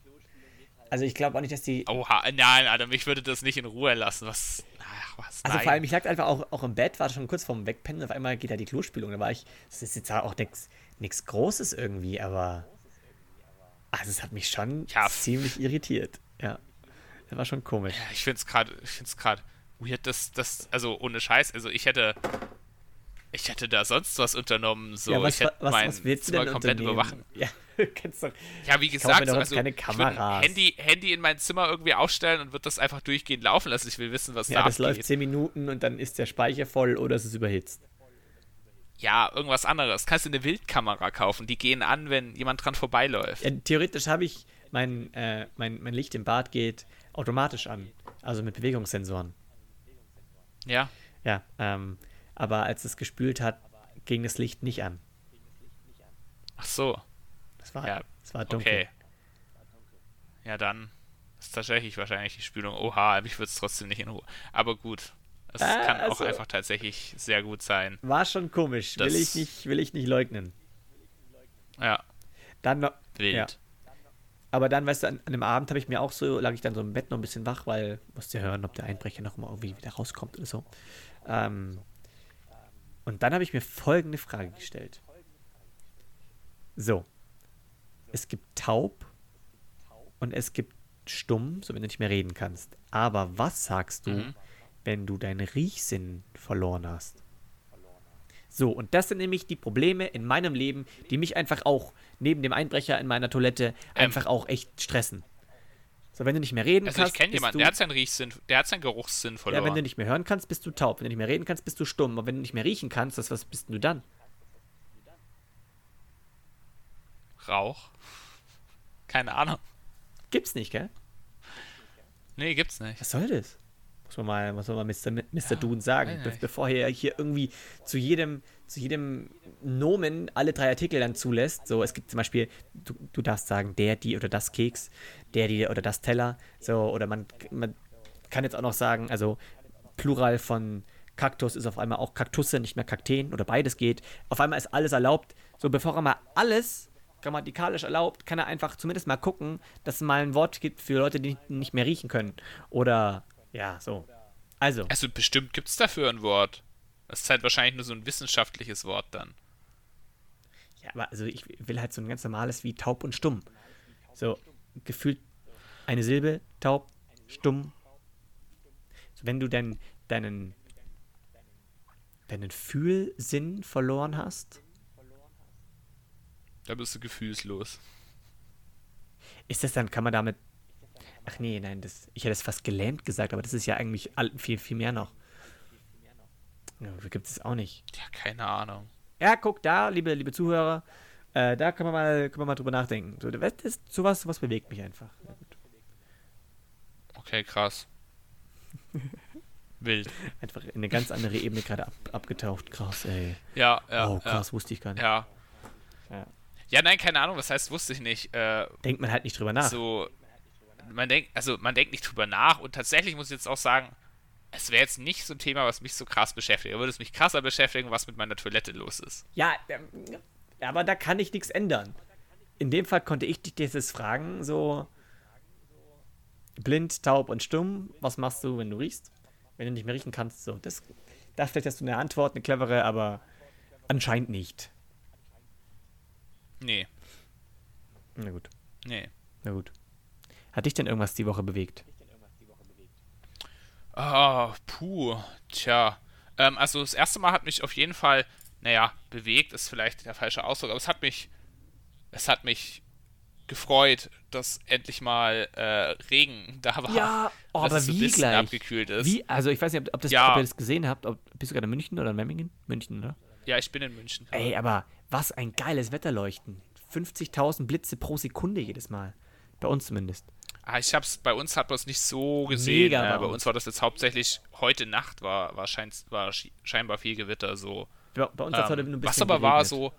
Also ich glaube auch nicht, dass die. Oha, nein, Alter, mich würde das nicht in Ruhe lassen. Was was. Also Nein. vor allem, ich lag einfach auch, auch im Bett, war schon kurz vorm Wegpennen, auf einmal geht da die Klospülung. Da war ich, das ist jetzt auch nichts Großes irgendwie, aber. Also es hat mich schon ja. ziemlich irritiert. Ja. Das war schon komisch. Ja, ich finde es gerade, ich finde es gerade weird, dass das, also ohne Scheiß, also ich hätte, ich hätte da sonst was unternommen, so ja, was, ich hätte was, mein was willst Zimmer komplett überwachen. Ja, <laughs> kannst doch, ja, wie gesagt, so, also keine Kameras. Handy, Handy in mein Zimmer irgendwie aufstellen und wird das einfach durchgehend laufen lassen. Ich will wissen, was ja, da das abgeht. läuft 10 Minuten und dann ist der Speicher voll oder es ist überhitzt. Ja, irgendwas anderes. Kannst du eine Wildkamera kaufen, die gehen an, wenn jemand dran vorbeiläuft. Ja, theoretisch habe ich mein, äh, mein, mein Licht im Bad geht automatisch an, also mit Bewegungssensoren. Ja. Ja, ähm, aber als es gespült hat, ging das Licht nicht an. Ach so. Es war, ja, es war dunkel. Okay. Ja, dann ist tatsächlich wahrscheinlich die Spülung. Oha, ich würde es trotzdem nicht in Ruhe. Aber gut. Es ah, kann also, auch einfach tatsächlich sehr gut sein. War schon komisch. Will ich, nicht, will ich nicht leugnen. Ja. Dann noch. Wild. Ja. Aber dann, weißt du, an, an dem Abend habe ich mir auch so, lag ich dann so im Bett noch ein bisschen wach, weil musste ja hören, ob der Einbrecher noch mal irgendwie wieder rauskommt oder so. Ähm, und dann habe ich mir folgende Frage gestellt. So. Es gibt taub und es gibt stumm, so wenn du nicht mehr reden kannst. Aber was sagst du, mhm. wenn du deinen Riechsinn verloren hast? So, und das sind nämlich die Probleme in meinem Leben, die mich einfach auch neben dem Einbrecher in meiner Toilette ähm. einfach auch echt stressen. So, wenn du nicht mehr reden Also kannst. ich kenne bist jemanden, du, der hat seinen Riechsinn, der hat seinen Geruchssinn Ja, verloren. wenn du nicht mehr hören kannst, bist du taub. Wenn du nicht mehr reden kannst, bist du stumm. Und wenn du nicht mehr riechen kannst, das, was bist du dann? Rauch. Keine Ahnung. Gibt's nicht, gell? Nee, gibt's nicht. Was soll das? Muss man mal, muss man mal Mr. Mr. Dune sagen, be bevor er hier irgendwie zu jedem, zu jedem Nomen alle drei Artikel dann zulässt. So, es gibt zum Beispiel, du, du darfst sagen, der, die oder das Keks, der, die oder das Teller. So, oder man, man kann jetzt auch noch sagen, also Plural von Kaktus ist auf einmal auch Kaktusse, nicht mehr Kakteen oder beides geht. Auf einmal ist alles erlaubt. So, bevor er mal alles grammatikalisch erlaubt, kann er einfach zumindest mal gucken, dass es mal ein Wort gibt für Leute, die nicht mehr riechen können. Oder, ja, so. Also, Also bestimmt gibt's dafür ein Wort. Das ist halt wahrscheinlich nur so ein wissenschaftliches Wort dann. ja, aber also ich will halt so ein ganz normales wie taub und stumm. So, gefühlt eine Silbe, taub, stumm. So, wenn du dann deinen, deinen Fühlsinn verloren hast, Da bist du gefühlslos. ist das dann, kann man damit. Ach nee, nein, das, ich hätte es fast gelähmt gesagt, aber das ist ja eigentlich viel, viel mehr noch. Ja, gibt es auch nicht. Ja, keine Ahnung. Ja, guck da, liebe, liebe Zuhörer, äh, da können wir, mal, können wir mal drüber nachdenken. So, das ist, sowas, sowas bewegt mich einfach. Ja. Okay, krass. <laughs> Wild. Einfach in eine ganz andere Ebene gerade ab, abgetaucht. Krass, ey. Ja, ja. oh, krass, wusste ich gar nicht. Ja. Ja. ja. Ja, nein, keine Ahnung, was heißt, wusste ich nicht. Äh, Denkt man halt nicht drüber nach. so, man denkt, also man denkt nicht drüber nach und tatsächlich muss ich jetzt auch sagen, es wäre jetzt nicht so ein Thema, was mich so krass beschäftigt. Würde es mich krasser beschäftigen, was mit meiner Toilette los ist. Ja, ähm, aber da kann ich nichts ändern. In dem Fall konnte ich dich dieses fragen, so blind, taub und stumm. Was machst du, wenn du riechst? Wenn du nicht mehr riechen kannst, so. Das, da vielleicht hast du eine Antwort, eine clevere, aber anscheinend nicht. Nee, Na gut, nee. na gut. Hat dich denn irgendwas die Woche bewegt? Ah, puh, tja. Ähm, also das erste Mal hat mich auf jeden Fall, naja, bewegt ist vielleicht der falsche Ausdruck, aber es hat mich, es hat mich gefreut, dass endlich mal äh, Regen <laughs> da war. Ja, oh, aber so wie bisschen gleich? abgekühlt ist. Wie? Also ich weiß nicht, ob, ob, das, Ja. ob ihr das gesehen habt. Ob, bist du gerade in München oder in Memmingen? München, oder? Ja, ich bin in München. Ey, aber was ein geiles Wetterleuchten. 50.000 Blitze pro Sekunde jedes Mal. Bei uns zumindest. Ah, ich hab's, bei uns hat man es nicht so gesehen. Mega äh, bei uns. war das jetzt hauptsächlich heute Nacht war, war, schein, war scheinbar viel Gewitter so. Bei, bei uns hat es heute Ähm, ein bisschen was aber war geregnet. so,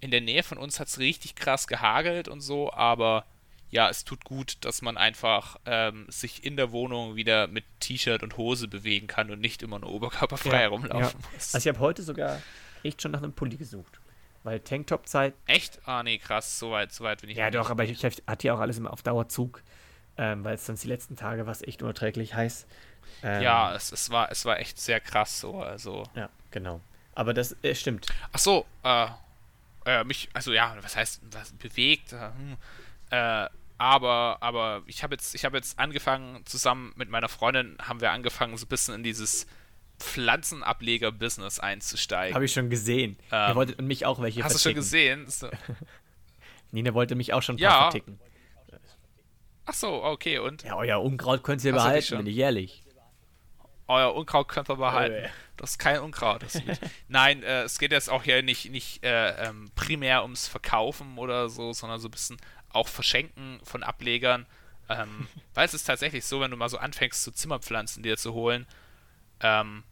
in der Nähe von uns hat es richtig krass gehagelt und so, aber ja, es tut gut, dass man einfach ähm, sich in der Wohnung wieder mit T-Shirt und Hose bewegen kann und nicht immer nur oberkörperfrei herumlaufen ja. muss. Also ich habe heute sogar echt schon nach einem Pulli gesucht. Weil Tanktop-Zeit, Echt? Ah, nee, krass, so weit, so weit bin ich ja doch, nicht. aber ich, ich hatte ja auch alles immer auf Dauerzug. Ähm, weil es sonst die letzten Tage war es echt unerträglich heiß. Ähm, Ja, es, es, war, es war echt sehr krass so, also. Ja, genau. Aber das äh, stimmt. Ach so, äh, äh, mich, also ja, was heißt, was bewegt, äh, hm, äh, aber, aber ich habe jetzt, ich habe jetzt angefangen, zusammen mit meiner Freundin haben wir angefangen, so ein bisschen in dieses Pflanzenableger-Business einzusteigen. Habe ich schon gesehen. Ähm, Ihr wolltet und mich auch welche Hast du schon verticken. gesehen? <laughs> So. Nina wollte mich auch schon ein Ja. verticken. Ach so, okay, und Ja, euer Unkraut könnt ihr Hast behalten, bin ich ehrlich. euer Unkraut könnt ihr behalten. Äh. Das ist kein Unkraut. Ist. Nein, äh, es geht jetzt auch hier nicht, nicht äh, ähm, primär ums Verkaufen oder so, sondern so ein bisschen auch Verschenken von Ablegern. Ähm, <laughs> weil es ist tatsächlich so, wenn du mal so anfängst, so Zimmerpflanzen dir zu holen, ähm,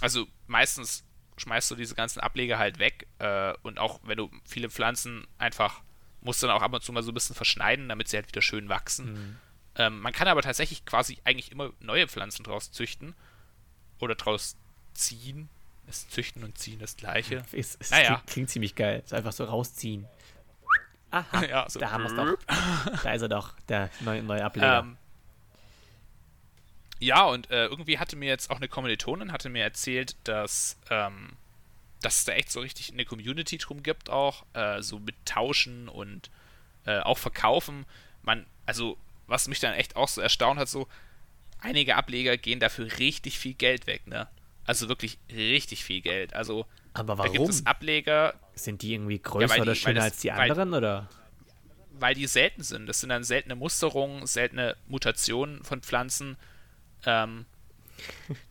also meistens schmeißt du diese ganzen Ableger halt weg äh, und auch wenn du viele Pflanzen einfach musst du dann auch ab und zu mal so ein bisschen verschneiden, damit sie halt wieder schön wachsen. Ähm, man kann aber tatsächlich quasi eigentlich immer neue Pflanzen draus züchten oder draus ziehen. Ist züchten und ziehen das gleiche. <laughs> Es, es Naja. klingt, klingt ziemlich geil. Ist einfach so rausziehen. <laughs> Aha, Ja, so. da haben wir es doch. <laughs> Da ist er doch, der neue, neue Ableger. Ähm, ja, und äh, irgendwie hatte mir jetzt auch eine Kommilitonin hatte mir erzählt, dass, ähm, dass es da echt so richtig eine Community drum gibt auch, äh, so mit Tauschen und äh, auch Verkaufen. Man, also, was mich dann echt auch so erstaunt hat, so, einige Ableger gehen dafür richtig viel Geld weg, ne? Also wirklich richtig viel Geld. Also, Aber da gibt warum? es Ableger, Sind die irgendwie größer weil oder die- weil schöner das- als die weil- anderen? oder? weil die selten sind. Das sind dann seltene Musterungen, seltene Mutationen von Pflanzen. Ähm,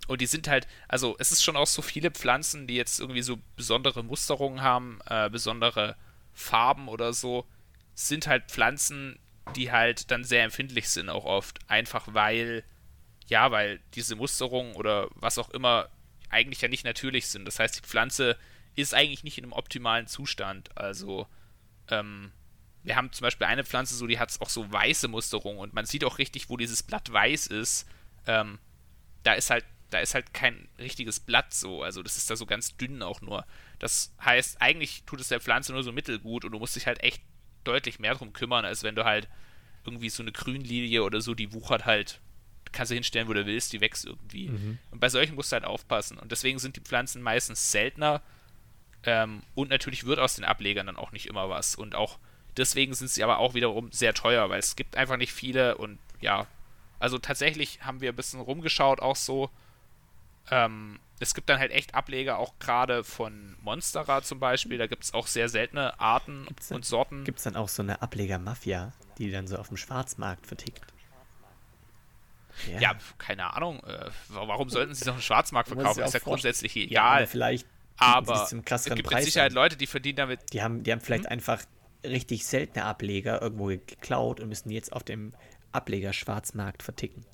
und die sind halt, also es ist schon auch so viele Pflanzen, die jetzt irgendwie so besondere Musterungen haben, äh, besondere Farben oder so, sind halt Pflanzen, die halt dann sehr empfindlich sind, auch oft. Einfach weil, ja, weil diese Musterungen oder was auch immer eigentlich ja nicht natürlich sind. Das heißt, die Pflanze ist eigentlich nicht in einem optimalen Zustand. Also, ähm, wir haben zum Beispiel eine Pflanze, so die hat auch so weiße Musterungen und man sieht auch richtig, wo dieses Blatt weiß ist. Ähm, da ist halt, da ist halt kein richtiges Blatt so. Also das ist da so ganz dünn auch nur. Das heißt, eigentlich tut es der Pflanze nur so mittelgut und du musst dich halt echt deutlich mehr drum kümmern, als wenn du halt irgendwie so eine Grünlilie oder so, die wuchert halt, kannst du hinstellen, wo du willst, die wächst irgendwie. Mhm. Und bei solchen musst du halt aufpassen. Und deswegen sind die Pflanzen meistens seltener. Ähm, und natürlich wird aus den Ablegern dann auch nicht immer was. Und auch deswegen sind sie aber auch wiederum sehr teuer, weil es gibt einfach nicht viele und ja. Also tatsächlich haben wir ein bisschen rumgeschaut, auch so. Ähm, es gibt dann halt echt Ableger, auch gerade von Monstera zum Beispiel. Da gibt es auch sehr seltene Arten gibt's und Sorten. Gibt es dann auch so eine Ableger-Mafia, die dann so auf dem Schwarzmarkt vertickt? Ja, ja keine Ahnung. Äh, warum sollten sie es auf dem Schwarzmarkt verkaufen? Das ist ja grundsätzlich egal. Ja, vielleicht aber es gibt Preis mit Sicherheit an. Leute, die verdienen damit. Die haben, die haben vielleicht hm? einfach richtig seltene Ableger irgendwo geklaut und müssen jetzt auf dem Ableger-Schwarzmarkt verticken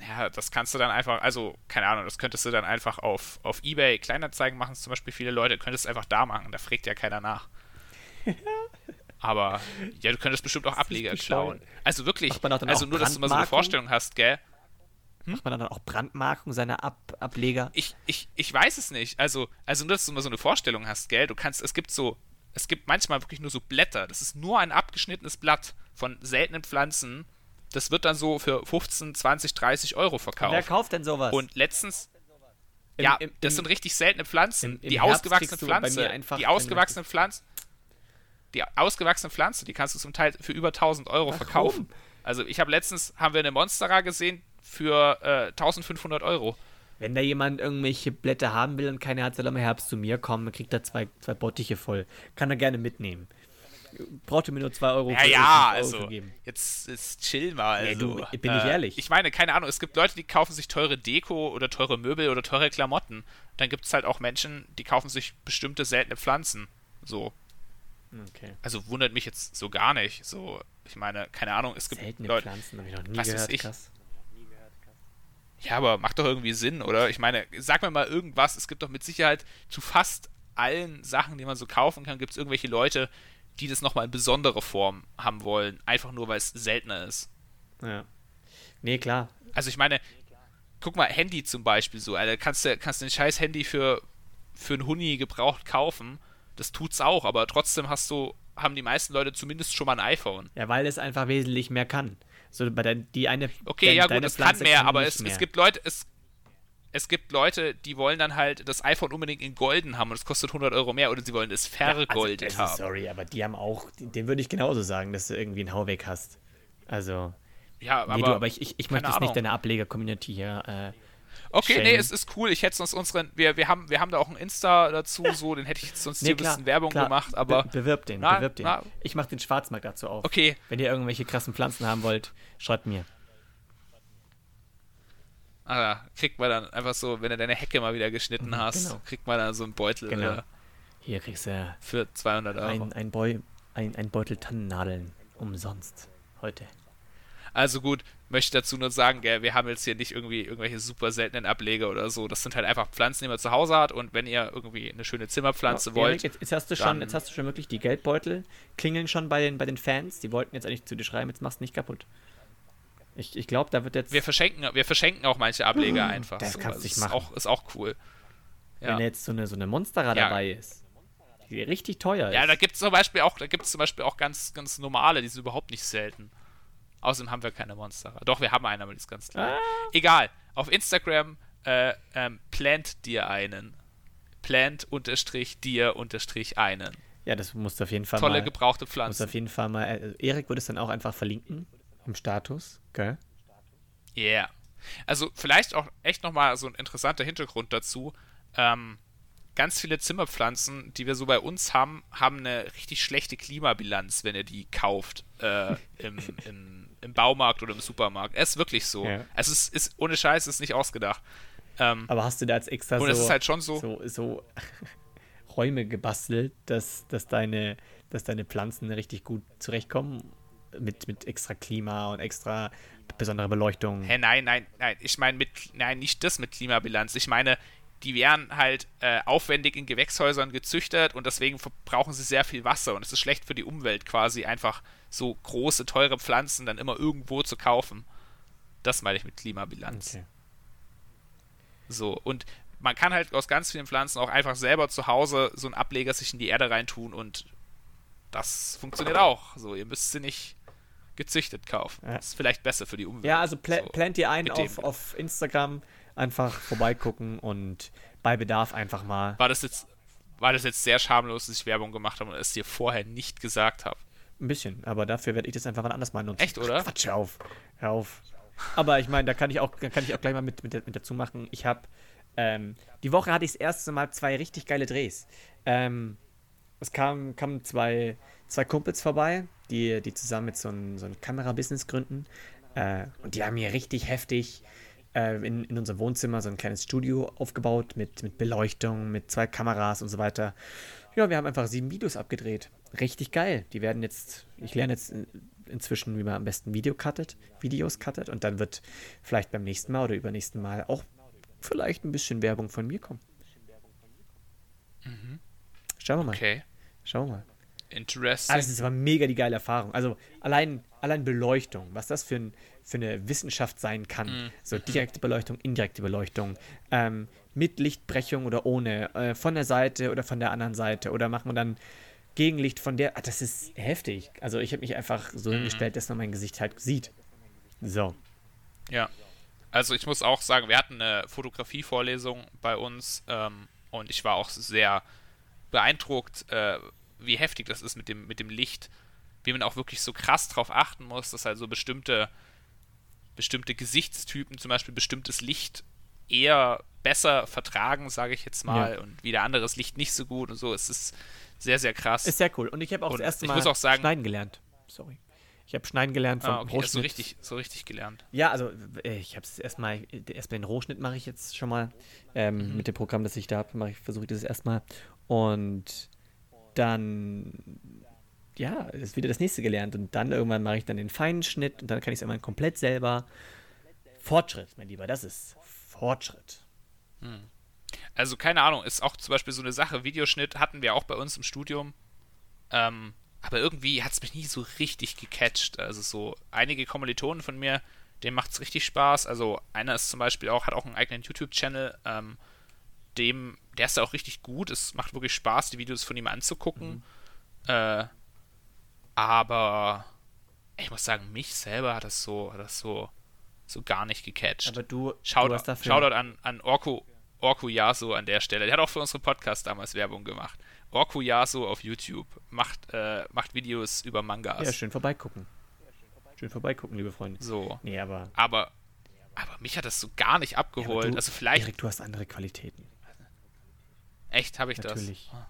ja, das kannst du dann einfach, also, keine Ahnung, das könntest du dann einfach auf, auf Ebay Kleinanzeigen machen, zum Beispiel viele Leute, könntest es einfach da machen, da fragt ja keiner nach. <laughs> Aber, ja, du könntest bestimmt auch Ableger klauen. Also wirklich, also nur, dass du mal so eine Vorstellung hast, gell? Hm? Macht man dann auch Brandmarkung seiner Ab Ableger? Ich, ich, ich weiß es nicht. Also, also nur, dass du mal so eine Vorstellung hast, gell? Du kannst, es gibt so, es gibt manchmal wirklich nur so Blätter. Das ist nur ein abgeschnittenes Blatt von seltenen Pflanzen das wird dann so für 15, 20, 30 Euro verkauft. Wer kauft denn sowas? Und letztens. Im, ja, im, das sind richtig seltene Pflanzen. Im, die ausgewachsene Pflanze. Die ausgewachsene Pflanze. Die ausgewachsene Pflanze, die kannst du zum Teil für über 1000 Euro Warum? verkaufen. Also ich habe letztens, haben wir eine Monstera gesehen für äh, 1500 Euro. Wenn da jemand irgendwelche Blätter haben will und keine hat, soll er im Herbst zu mir kommen, kriegt er zwei, zwei Bottiche voll. Kann er gerne mitnehmen brauchte mir nur 2 Euro. Ja, ja, also jetzt ist chill mal. Nee, du, also, bin ich äh, ehrlich. Ich meine, keine Ahnung, es gibt Leute, die kaufen sich teure Deko oder teure Möbel oder teure Klamotten. Dann gibt es halt auch Menschen, die kaufen sich bestimmte seltene Pflanzen. So. Okay. Also wundert mich jetzt so gar nicht. So, ich meine, keine Ahnung, es gibt Seltene Leute, Pflanzen, habe ich noch nie was gehört. Ich, krass. Ja, aber macht doch irgendwie Sinn, oder? Ich meine, sag mir mal irgendwas. Es gibt doch mit Sicherheit zu fast allen Sachen, die man so kaufen kann, gibt es irgendwelche Leute, die das nochmal in besondere Form haben wollen, einfach nur weil es seltener ist. Ja. Nee, klar. Also ich meine, guck mal, Handy zum Beispiel so, Alter, kannst du kannst ein scheiß Handy für, für ein Huni gebraucht kaufen. Das tut's auch, aber trotzdem hast du, haben die meisten Leute zumindest schon mal ein iPhone. Ja, weil es einfach wesentlich mehr kann. So bei der, die eine. Okay, ja gut, es kann mehr, kann aber es, mehr. es gibt Leute, es, es gibt Leute, die wollen dann halt das iPhone unbedingt in golden haben und es kostet 100 Euro mehr oder sie wollen es vergoldet ja, also, haben. Sorry, aber die haben auch, den würde ich genauso sagen, dass du irgendwie einen Hau weg hast. Also. Ja, aber, nee, du, aber ich, ich, ich möchte jetzt nicht deine Ableger-Community hier. Äh, Okay, Shame. nee, es ist cool. Ich hätte sonst unseren. Wir, wir, haben, wir haben da auch ein Insta dazu, <laughs> so, den hätte ich sonst nee, hier klar, ein bisschen Werbung klar. gemacht, aber. Be bewirb den, na, bewirb den. Na, ich mache den Schwarzmarkt dazu auf. Okay. Wenn ihr irgendwelche krassen Pflanzen haben wollt, schreibt mir. Ah, kriegt man dann einfach so, wenn du deine Hecke mal wieder geschnitten mhm, hast, genau. kriegt man dann so einen Beutel. Genau. Oder? Hier kriegst du für 200 Euro. Ein, ein, Beu, ein, ein Beutel Tannennadeln umsonst heute. Also gut, möchte dazu nur sagen, gell, wir haben jetzt hier nicht irgendwie irgendwelche super seltenen Ableger oder so. Das sind halt einfach Pflanzen, die man zu Hause hat und wenn ihr irgendwie eine schöne Zimmerpflanze ja, wollt. Jetzt, jetzt, hast du schon, jetzt hast du schon wirklich die Geldbeutel klingeln schon bei den, bei den Fans. Die wollten jetzt eigentlich zu dir schreiben, jetzt machst du nicht kaputt. Ich, ich glaube, da wird jetzt. Wir verschenken, wir verschenken auch manche Ableger uh, einfach. Das so. kannst du nicht machen. Ist auch, ist auch cool. Ja. Wenn jetzt so eine, so eine Monstera ja. dabei ist, die richtig teuer ist. Ja, da gibt es zum Beispiel auch, da gibt's zum Beispiel auch ganz, ganz normale, die sind überhaupt nicht selten. Außerdem haben wir keine Monstera. Doch, wir haben eine, aber die ist ganz klar. Ah. Egal. Auf Instagram äh, ähm, plant dir einen. Plant unterstrich dir unterstrich einen. Ja, das musst du auf jeden Fall Tolle mal, gebrauchte Pflanzen. Musst auf jeden Fall mal. Äh, Erik würde es dann auch einfach verlinken im Status, gell? Ja. Yeah. Also vielleicht auch echt nochmal so ein interessanter Hintergrund dazu. Ähm, ganz viele Zimmerpflanzen, die wir so bei uns haben, haben eine richtig schlechte Klimabilanz, wenn ihr die kauft äh, im, <laughs> im, im, Baumarkt oder im Supermarkt. Es ist wirklich so. Ja. Es ist, ohne Scheiß, ist nicht ausgedacht. Ähm, Aber hast du da jetzt extra und so, ist halt schon so, so, so <laughs> Räume gebastelt, dass, dass, deine, dass deine Pflanzen richtig gut zurechtkommen? Mit, mit extra Klima und extra besonderer Beleuchtung. Hä, nein, nein, nein. Ich meine mit, nein, nicht das mit Klimabilanz. Ich meine, die werden halt äh, aufwendig in Gewächshäusern gezüchtet und deswegen verbrauchen sie sehr viel Wasser und es ist schlecht für die Umwelt quasi einfach so große, teure Pflanzen dann immer irgendwo zu kaufen. Das meine ich mit Klimabilanz. Okay. So, und man kann halt aus ganz vielen Pflanzen auch einfach selber zu Hause so einen Ableger sich in die Erde reintun und das funktioniert auch. So, ihr müsst sie nicht gezüchtet kaufen. Ja. Das ist vielleicht besser für die Umwelt. Ja, also pl so, plant ihr ein auf, auf Instagram, einfach vorbeigucken und bei Bedarf einfach mal. War das jetzt, war das jetzt sehr schamlos, dass ich Werbung gemacht habe und es dir vorher nicht gesagt habe? Ein bisschen, aber dafür werde ich das einfach anders mal nutzen. Echt, oder? Quatsch, hör auf. Hör auf. Aber ich meine, da kann ich auch, kann ich auch gleich mal mit, mit, mit dazu machen. Ich habe ähm, die Woche hatte ich das erste Mal zwei richtig geile Drehs. Ähm, es kamen kam zwei, zwei Kumpels vorbei, die, die zusammen mit so einem so ein Kamerabusiness gründen. Äh, und die haben hier richtig heftig äh, in, in unserem Wohnzimmer so ein kleines Studio aufgebaut mit, mit Beleuchtung, mit zwei Kameras und so weiter. Ja, wir haben einfach sieben Videos abgedreht. Richtig geil. Die werden jetzt, ich lerne jetzt inzwischen, wie man am besten Video cuttet, Videos cuttet und dann wird vielleicht beim nächsten Mal oder übernächsten Mal auch vielleicht ein bisschen Werbung von mir kommen. Mhm. Schauen wir mal. Okay. Schauen wir mal. Interesting. Ah, das ist aber mega die geile Erfahrung. Also allein, allein Beleuchtung, was das für, ein, für eine Wissenschaft sein kann. Mm. So direkte Beleuchtung, indirekte Beleuchtung. Ähm, mit Lichtbrechung oder ohne. Äh, von der Seite oder von der anderen Seite. Oder machen wir dann Gegenlicht von der. Ah, das ist heftig. Also ich habe mich einfach so mm. hingestellt, dass man mein Gesicht halt sieht. So. Ja. Also ich muss auch sagen, wir hatten eine Fotografievorlesung bei uns ähm, und ich war auch sehr beeindruckt, äh, wie heftig das ist mit dem, mit dem Licht, wie man auch wirklich so krass drauf achten muss, dass halt so bestimmte, bestimmte Gesichtstypen, zum Beispiel bestimmtes Licht eher besser vertragen, sage ich jetzt mal, ja. und wieder anderes Licht nicht so gut und so. Es ist sehr, sehr krass. Ist sehr cool. Und ich habe auch und das erste Mal muss auch sagen, schneiden gelernt. Sorry. Ich habe Schneiden gelernt vom ah, okay. Rohschnitt. So richtig, so richtig gelernt. Ja, also äh, ich habe es erstmal, erstmal den Rohschnitt mache ich jetzt schon mal. Ähm, mhm. Mit dem Programm, das ich da habe, versuche ich das erstmal. Und dann, ja, ist wieder das nächste gelernt. Und dann irgendwann mache ich dann den feinen Schnitt und dann kann ich es irgendwann komplett selber. Fortschritt, mein Lieber, das ist Fortschritt. Hm. Also keine Ahnung, ist auch zum Beispiel so eine Sache, Videoschnitt hatten wir auch bei uns im Studium. Ähm, aber irgendwie hat es mich nie so richtig gecatcht. Also so einige Kommilitonen von mir, denen macht es richtig Spaß. Also einer ist zum Beispiel auch, hat auch einen eigenen YouTube-Channel, ähm, dem, der ist ja auch richtig gut. Es macht wirklich Spaß, die Videos von ihm anzugucken. Mhm. Äh, aber ich muss sagen, mich selber hat das so, hat das so, so gar nicht gecatcht. Aber du, Shoutout, du hast dafür... Shoutout an, an Orko, Orko Yasu an der Stelle. Der hat auch für unseren Podcast damals Werbung gemacht. Orko Yasu auf YouTube macht, äh, macht Videos über Mangas. Ja, schön vorbeigucken. Schön vorbeigucken, liebe Freunde. So. Nee, aber. Aber, aber mich hat das so gar nicht abgeholt. Ja, du, also vielleicht. Erik, du hast andere Qualitäten. Echt, habe ich Natürlich. das? Natürlich.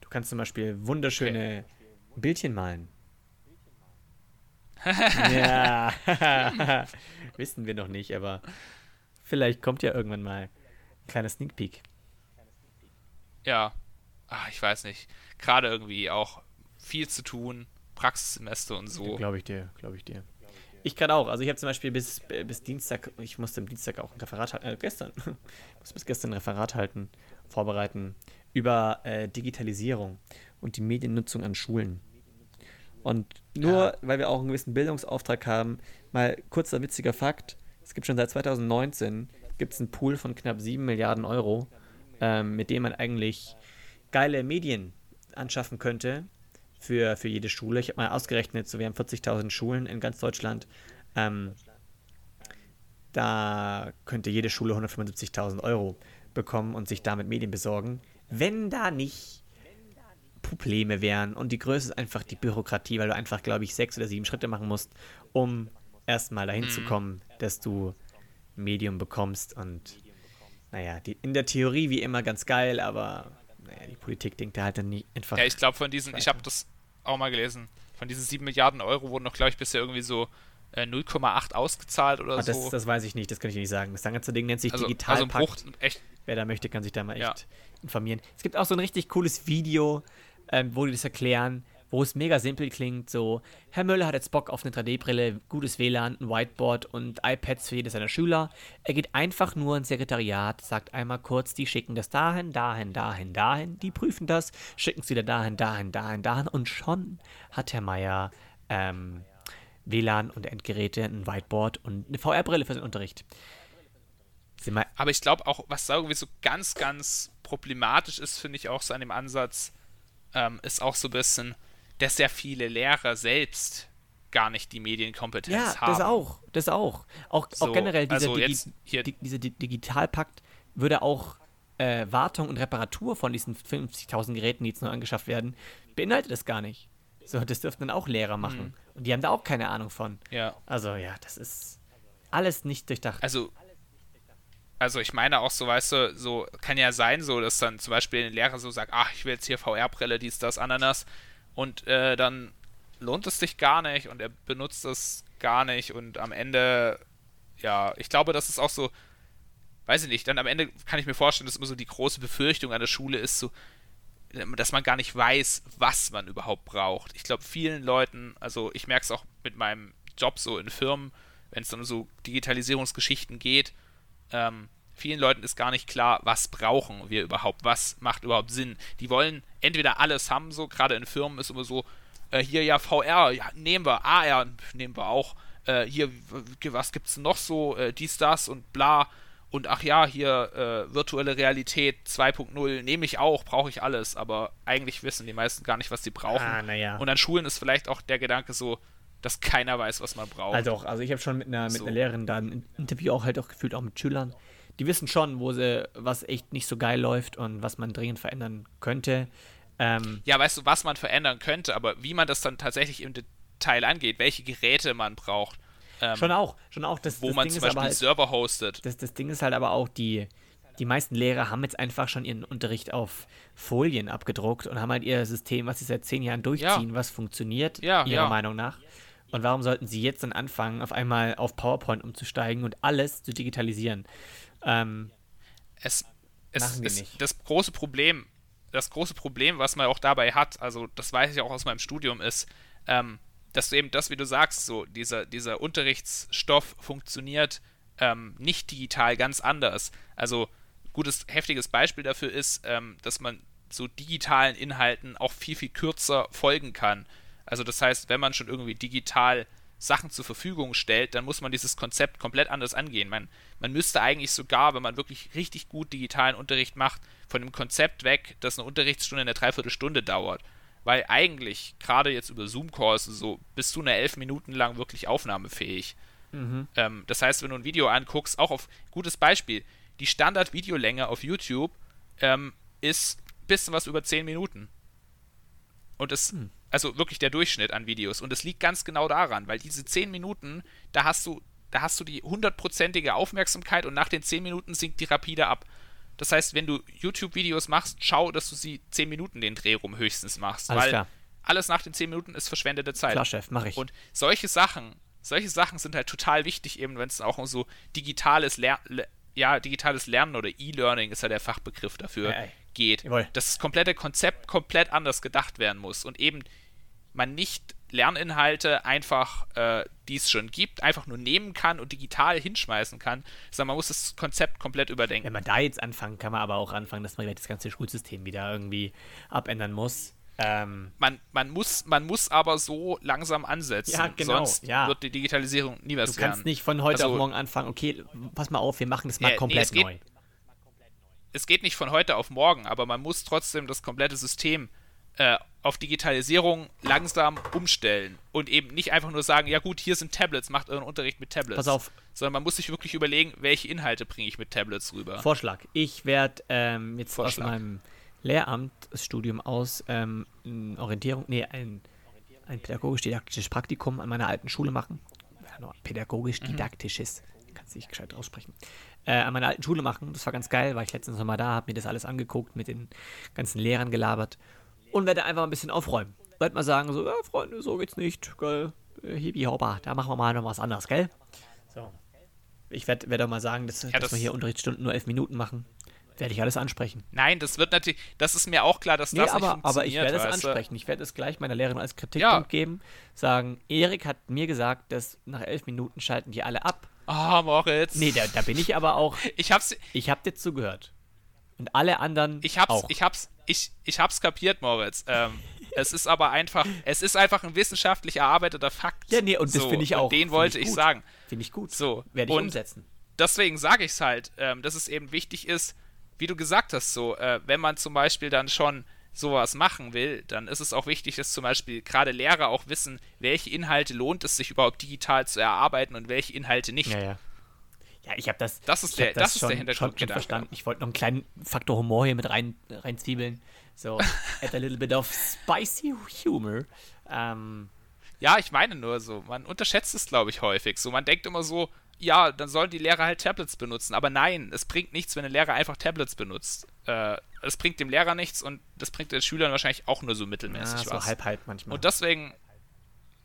Du kannst zum Beispiel wunderschöne okay. Bildchen malen. <laughs> ja. <laughs> Wissen wir noch nicht, aber vielleicht kommt ja irgendwann mal kleiner Sneak Peek. Ja. Ach, ich weiß nicht. Gerade irgendwie auch viel zu tun, Praxissemester und so. Glaube ich dir, glaube ich dir. Ich kann auch. Also ich habe zum Beispiel bis, bis Dienstag, ich musste am Dienstag auch ein Referat halten, äh, gestern, <laughs> musste bis gestern ein Referat halten vorbereiten über äh, Digitalisierung und die Mediennutzung an Schulen. Und nur, ja. weil wir auch einen gewissen Bildungsauftrag haben, mal kurzer witziger Fakt: Es gibt schon seit 2019 gibt's einen Pool von knapp 7 Milliarden Euro, ähm, mit dem man eigentlich geile Medien anschaffen könnte für, für jede Schule. Ich habe mal ausgerechnet, so wir haben 40.000 Schulen in ganz Deutschland. Ähm, da könnte jede Schule 175.000 Euro bekommen und sich damit Medien besorgen, wenn da nicht Probleme wären. Und die Größe ist einfach die Bürokratie, weil du einfach, glaube ich, sechs oder sieben Schritte machen musst, um erstmal dahin mhm. zu kommen, dass du Medium bekommst. Und naja, die, in der Theorie wie immer ganz geil, aber naja, die Politik denkt da halt dann nicht einfach. Ja, ich glaube, von diesen, ich habe das auch mal gelesen, von diesen 7 Milliarden Euro wurden noch, glaube ich, bisher irgendwie so äh, 0,8 ausgezahlt oder Ah, das, so. das weiß ich nicht, das kann ich nicht sagen. Das ganze Ding nennt sich also, also Digitalpakt. Bruch, echt, Wer da möchte, kann sich da mal echt Ja. informieren. Es gibt auch so ein richtig cooles Video, ähm, wo die das erklären, wo es mega simpel klingt. So, Herr Müller hat jetzt Bock auf eine 3D-Brille, gutes WLAN, ein Whiteboard und iPads für jedes seiner Schüler. Er geht einfach nur ins Sekretariat, sagt einmal kurz, die schicken das dahin, dahin, dahin, dahin. Die prüfen das, schicken es wieder dahin, dahin, dahin, dahin. Und schon hat Herr Meier ähm, WLAN und Endgeräte, ein Whiteboard und eine VR-Brille für seinen Unterricht. Aber ich glaube auch, was da irgendwie so ganz, ganz problematisch ist, finde ich auch so an dem Ansatz, ähm, ist auch so ein bisschen, dass sehr viele Lehrer selbst gar nicht die Medienkompetenz Ja, haben. das auch. Das auch. Auch, So, auch generell dieser, also Digi di dieser Di Digitalpakt würde auch äh, Wartung und Reparatur von diesen 50.000 Geräten, die jetzt nur angeschafft werden, beinhaltet das gar nicht. So, das dürften dann auch Lehrer machen. Und die haben da auch keine Ahnung von. Ja. Also ja, das ist alles nicht durchdacht. Also, also ich meine auch so, weißt du, so kann ja sein, so, dass dann zum Beispiel ein Lehrer so sagt, ach, ich will jetzt hier VR-Brille, dies, das, Ananas und äh, dann lohnt es sich gar nicht und er benutzt es gar nicht und am Ende, ja, ich glaube, das ist auch so, weiß ich nicht, dann am Ende kann ich mir vorstellen, dass immer so die große Befürchtung an der Schule ist, so, dass man gar nicht weiß, was man überhaupt braucht. Ich glaube, vielen Leuten, also ich merke es auch mit meinem Job so in Firmen, wenn es dann um so Digitalisierungsgeschichten geht, ähm, vielen Leuten ist gar nicht klar, was brauchen wir überhaupt, was macht überhaupt Sinn. Die wollen entweder alles haben, so gerade in Firmen ist immer so, äh, hier ja VR, ja, nehmen wir, AR nehmen wir auch, äh, hier, was gibt's noch so, äh, dies, das und bla. Und ach ja, hier äh, virtuelle Realität 2.0 nehme ich auch, brauche ich alles, aber eigentlich wissen die meisten gar nicht, was sie brauchen. Ah, ja. Und an Schulen ist vielleicht auch der Gedanke so, dass keiner weiß, was man braucht. Also auch, also ich habe schon mit einer, mit So. einer Lehrerin da ein Interview auch halt auch gefühlt, auch mit Schülern. Die wissen schon, wo sie, was echt nicht so geil läuft und was man dringend verändern könnte. Ähm, ja, weißt du, was man verändern könnte, aber wie man das dann tatsächlich im Detail angeht, welche Geräte man braucht, ähm, schon auch, schon auch. Das, wo das man Ding zum Beispiel halt, Server hostet. das, das Ding ist halt aber auch, die, die meisten Lehrer haben jetzt einfach schon ihren Unterricht auf Folien abgedruckt und haben halt ihr System, was sie seit zehn Jahren durchziehen, was funktioniert, Ja, ihrer ja. Meinung nach. Und warum sollten sie jetzt dann anfangen, auf einmal auf PowerPoint umzusteigen und alles zu digitalisieren? Ähm, es, es nicht. das große Problem, das große Problem, was man auch dabei hat, also das weiß ich auch aus meinem Studium, ist, ähm, dass du eben das, wie du sagst, so dieser, dieser Unterrichtsstoff funktioniert ähm, nicht digital ganz anders. Also gutes, heftiges Beispiel dafür ist, ähm, dass man so digitalen Inhalten auch viel, viel kürzer folgen kann. Also das heißt, wenn man schon irgendwie digital Sachen zur Verfügung stellt, dann muss man dieses Konzept komplett anders angehen. Man, man müsste eigentlich sogar, wenn man wirklich richtig gut digitalen Unterricht macht, von dem Konzept weg, dass eine Unterrichtsstunde eine Dreiviertelstunde dauert. Weil eigentlich, gerade jetzt über Zoom-Calls, so, bist du eine elf Minuten lang wirklich aufnahmefähig. Ähm, das heißt, wenn du ein Video anguckst, auch auf gutes Beispiel, die Standard-Videolänge auf YouTube ähm, ist bisschen was über 10 Minuten. Und es, also wirklich der Durchschnitt an Videos. Und es liegt ganz genau daran, weil diese 10 Minuten, da hast du, da hast du die hundertprozentige Aufmerksamkeit und nach den 10 Minuten sinkt die rapide ab. Das heißt, wenn du YouTube-Videos machst, schau, dass du sie 10 Minuten den Dreh rum höchstens machst. Alles weil klar. alles nach den 10 Minuten ist verschwendete Zeit. klar, Chef, mach ich. Und solche Sachen, solche Sachen sind halt total wichtig, eben wenn es auch um so digitales Ler Le ja, digitales Lernen oder E-Learning ist ja der Fachbegriff dafür Ey, ey. geht. Jawohl. Dass das komplette Konzept komplett anders gedacht werden muss und eben man nicht Lerninhalte einfach, äh, die es schon gibt, einfach nur nehmen kann und digital hinschmeißen kann, sondern man muss das Konzept komplett überdenken. Wenn man da jetzt anfangen, kann man aber auch anfangen, dass man das ganze Schulsystem wieder irgendwie abändern muss. Ähm, Man, man, muss, man muss aber so langsam ansetzen, Ja, genau, sonst ja. wird die Digitalisierung nie was du kannst werden. nicht von heute Also- auf morgen anfangen, okay, pass mal auf, wir machen das mal Ja, nee, komplett es geht- neu. es geht nicht von heute auf morgen, aber man muss trotzdem das komplette System äh, auf Digitalisierung langsam umstellen und eben nicht einfach nur sagen, ja gut, hier sind Tablets, macht euren Unterricht mit Tablets. Pass auf. Sondern man muss sich wirklich überlegen, welche Inhalte bringe ich mit Tablets rüber. Vorschlag. Ich werde ähm, jetzt Vorschlag. aus meinem Lehramtsstudium aus ähm, Orientierung, nee, ein, ein pädagogisch-didaktisches Praktikum an meiner alten Schule machen. Ja, noch Mhm. Pädagogisch-didaktisches. Ganz sich gescheit aussprechen, äh, an meiner alten Schule machen. Das war ganz geil, war ich letztens noch mal da, habe mir das alles angeguckt, mit den ganzen Lehrern gelabert und werde einfach ein bisschen aufräumen. Werde mal sagen, so, ja, Freunde, so geht's nicht, geil, äh, hibi hoppa, da machen wir mal noch was anderes, gell? So. Ich werde werd auch mal sagen, dass, Ja, dass das- wir hier Unterrichtsstunden nur elf Minuten machen. Werde ich alles ansprechen. Nein, das wird natürlich, das ist mir auch klar, dass Nee, das nicht aber, aber ich werde es ansprechen. Ich werde es gleich meiner Lehrerin als Kritikpunkt geben. Sagen, Erik hat mir gesagt, dass nach elf Minuten schalten die alle ab. Ah, Moritz. Nee, da, da bin ich aber auch. <laughs> Ich hab's, Ich habe dir zugehört. Und alle anderen ich hab's, auch. ich hab's, ich, ich hab's kapiert, Moritz. Ähm, es ist aber einfach, es ist einfach ein wissenschaftlich erarbeiteter Fakt. ja, nee, und das So, finde ich und auch. Den Find wollte ich, gut. sagen. Finde ich gut. So, Werde ich und umsetzen. deswegen sage ich es halt, ähm, dass es eben wichtig ist, wie du gesagt hast, so, äh, wenn man zum Beispiel dann schon sowas machen will, dann ist es auch wichtig, dass zum Beispiel gerade Lehrer auch wissen, welche Inhalte lohnt es sich überhaupt digital zu erarbeiten und welche Inhalte nicht. Ja, ja. Ja, ich habe das. Das ist der- hab das ist der schon, schon, schon Hintergrundgedanke. verstanden. Ich wollte noch einen kleinen Faktor Humor hier mit rein, reinzwiebeln. So, <laughs> add a little bit of spicy humor. Ähm, Ja, ich meine nur so, man unterschätzt es, glaube ich, häufig. So, man denkt immer so, ja, dann sollen die Lehrer halt Tablets benutzen. Aber nein, es bringt nichts, wenn ein Lehrer einfach Tablets benutzt. Äh, es bringt dem Lehrer nichts und das bringt den Schülern wahrscheinlich auch nur so ja, mittelmäßig so was. halb, halb manchmal. Und deswegen,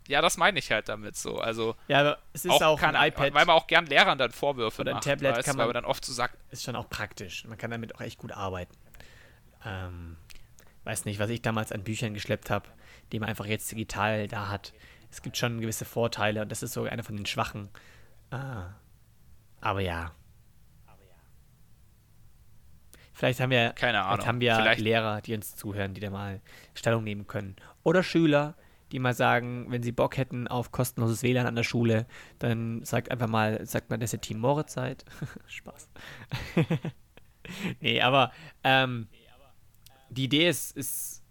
ja, das meine ich halt damit so. Also, ja, aber es ist auch, kann, ein iPad. weil man auch gern Lehrern dann Vorwürfe Oder ein macht, Tablet weißt, kann weil man- man dann oft so sagt, ist schon auch praktisch. Man kann damit auch echt gut arbeiten. Ähm, weiß nicht, was ich damals an Büchern geschleppt habe, die man einfach jetzt digital da hat. Es gibt schon gewisse Vorteile und das ist sogar einer von den schwachen. Ah. Aber ja. Vielleicht haben wir, Keine Ahnung. Vielleicht haben wir Vielleicht- Lehrer, die uns zuhören, die da mal Stellung nehmen können. Oder Schüler, die mal sagen, wenn sie Bock hätten auf kostenloses WLAN an der Schule, dann sagt einfach mal, sagt man, dass ihr Team Moritz seid. <laughs> Spaß. <laughs> nee, aber ähm, die Idee ist, ist,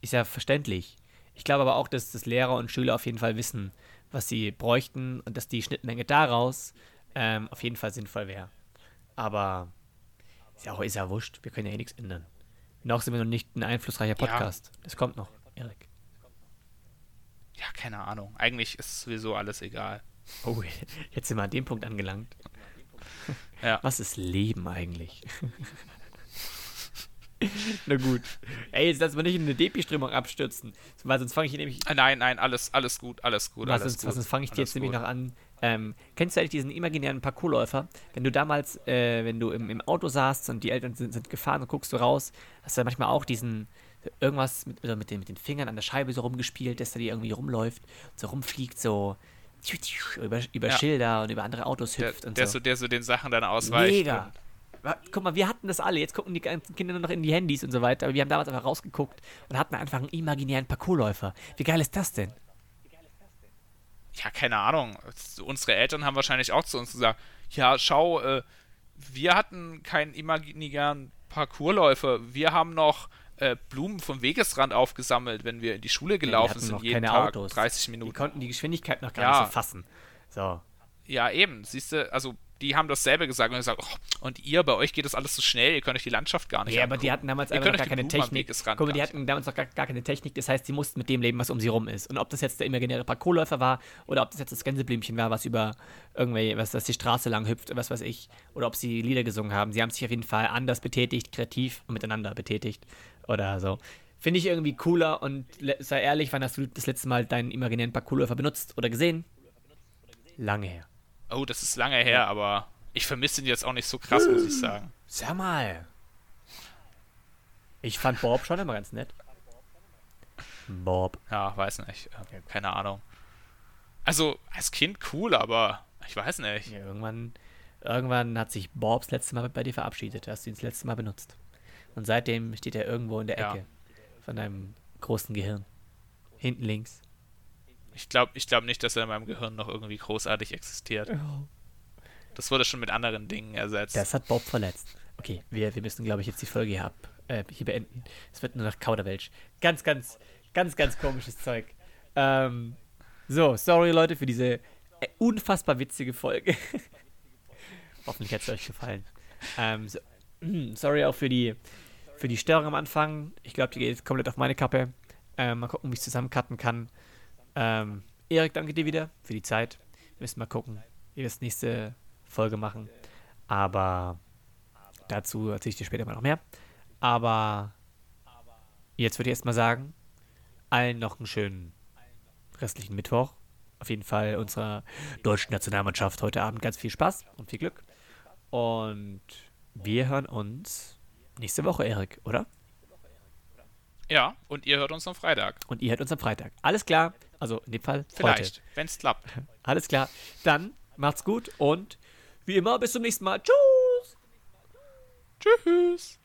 ist ja verständlich. Ich glaube aber auch, dass, dass Lehrer und Schüler auf jeden Fall wissen, was sie bräuchten und dass die Schnittmenge daraus ähm, auf jeden Fall sinnvoll wäre. Aber ist ja auch ist ja wurscht. Wir können ja eh nichts ändern. Noch sind wir noch nicht ein einflussreicher Ja. Podcast. Das kommt noch, Erik. Ja, keine Ahnung. Eigentlich ist sowieso alles egal. Oh, <laughs> jetzt sind wir an dem Punkt angelangt. <laughs> Ja. Was ist Leben eigentlich? <laughs> Na gut. Ey, jetzt lass mal nicht in eine Depi-Strömung abstürzen. Weil sonst fange ich hier nämlich. Äh, Nein, nein, alles, alles gut, alles gut, Was alles sonst, gut. sonst fange ich dir jetzt nämlich gut. noch an. Ähm, kennst du eigentlich diesen imaginären Parkourläufer? Wenn du damals, äh, wenn du im, im Auto saßt und die Eltern sind, sind gefahren und guckst du raus, hast du ja manchmal auch diesen irgendwas mit, oder mit, den, mit den Fingern an der Scheibe so rumgespielt, dass der die irgendwie rumläuft, so rumfliegt, so über, über Ja. Schilder und über andere Autos Der, hüpft und der, so. so, der so den Sachen dann ausweicht. Mega. Guck mal, wir hatten das alle. Jetzt gucken die ganzen Kinder nur noch in die Handys und so weiter. Aber wir haben damals einfach rausgeguckt und hatten einfach einen imaginären Parkourläufer. Wie geil ist das denn? Ja, keine Ahnung. Unsere Eltern haben wahrscheinlich auch zu uns gesagt, ja, schau, äh, wir hatten keinen imaginären Parkourläufer. Wir haben noch äh, Blumen vom Wegesrand aufgesammelt, wenn wir in die Schule die gelaufen hatten sind, jeden keine Tag, Autos. 30 Die Minuten. konnten die Geschwindigkeit noch gar Ja. nicht so fassen. So. Ja, eben. Siehst du, also die haben dasselbe gesagt und gesagt, oh, und ihr, bei euch geht das alles so schnell, ihr könnt euch die Landschaft gar nicht Ja, aber die angucken. hatten damals einfach gar die keine Technik. Guck mal, die hatten damals noch gar, gar keine Technik. Das heißt, sie mussten mit dem leben, was um sie rum ist. Und ob das jetzt der imaginäre Parkourläufer war oder ob das jetzt das Gänseblümchen war, was über irgendwelche, was das die Straße lang hüpft, was weiß ich. Oder ob sie Lieder gesungen haben. Sie haben sich auf jeden Fall anders betätigt, kreativ und miteinander betätigt. Oder so. Finde ich irgendwie cooler und sei ehrlich, wann hast du das letzte Mal deinen imaginären Parkourläufer benutzt oder gesehen? Lange her. Oh, das ist lange her, aber ich vermisse ihn jetzt auch nicht so krass, muss ich sagen. Sag mal. Ich fand Bob schon immer ganz nett. Bob. Ja, weiß nicht. Äh, Keine Ahnung. Also, als Kind cool, aber ich weiß nicht. Ja, irgendwann, irgendwann hat sich Bob das letzte Mal bei dir verabschiedet. Hast du ihn das letzte Mal benutzt. Und seitdem steht er irgendwo in der Ja. Ecke von deinem großen Gehirn. Hinten links. Ich glaube ich glaub nicht, dass er in meinem Gehirn noch irgendwie großartig existiert. Das wurde schon mit anderen Dingen ersetzt. Das hat Bob verletzt. Okay, wir, wir müssen, glaube ich, jetzt die Folge hier, ab, äh, hier beenden. Es wird nur noch Kauderwelsch. Ganz, ganz, ganz, ganz komisches Zeug. Ähm, so, sorry Leute für diese äh, unfassbar witzige Folge. <laughs> Hoffentlich hat es euch gefallen. Ähm, so, <clears throat> sorry auch für die, für die Störung am Anfang. Ich glaube, die geht jetzt komplett auf meine Kappe. Ähm, mal gucken, wie ich es zusammencutten kann. Ähm, Erik, danke dir wieder für die Zeit. Wir müssen mal gucken, wie wir es nächste Folge machen. Aber dazu erzähle ich dir später mal noch mehr. Aber jetzt würde ich erstmal sagen, allen noch einen schönen restlichen Mittwoch. Auf jeden Fall unserer deutschen Nationalmannschaft heute Abend ganz viel Spaß und viel Glück. Und wir hören uns nächste Woche, Erik, oder? Ja, und ihr hört uns am Freitag. Und ihr hört uns am Freitag. Alles klar. Also in dem Fall Vielleicht, wenn es klappt. <laughs> Alles klar. Dann macht's gut und wie immer bis zum nächsten Mal. Tschüss. Tschüss.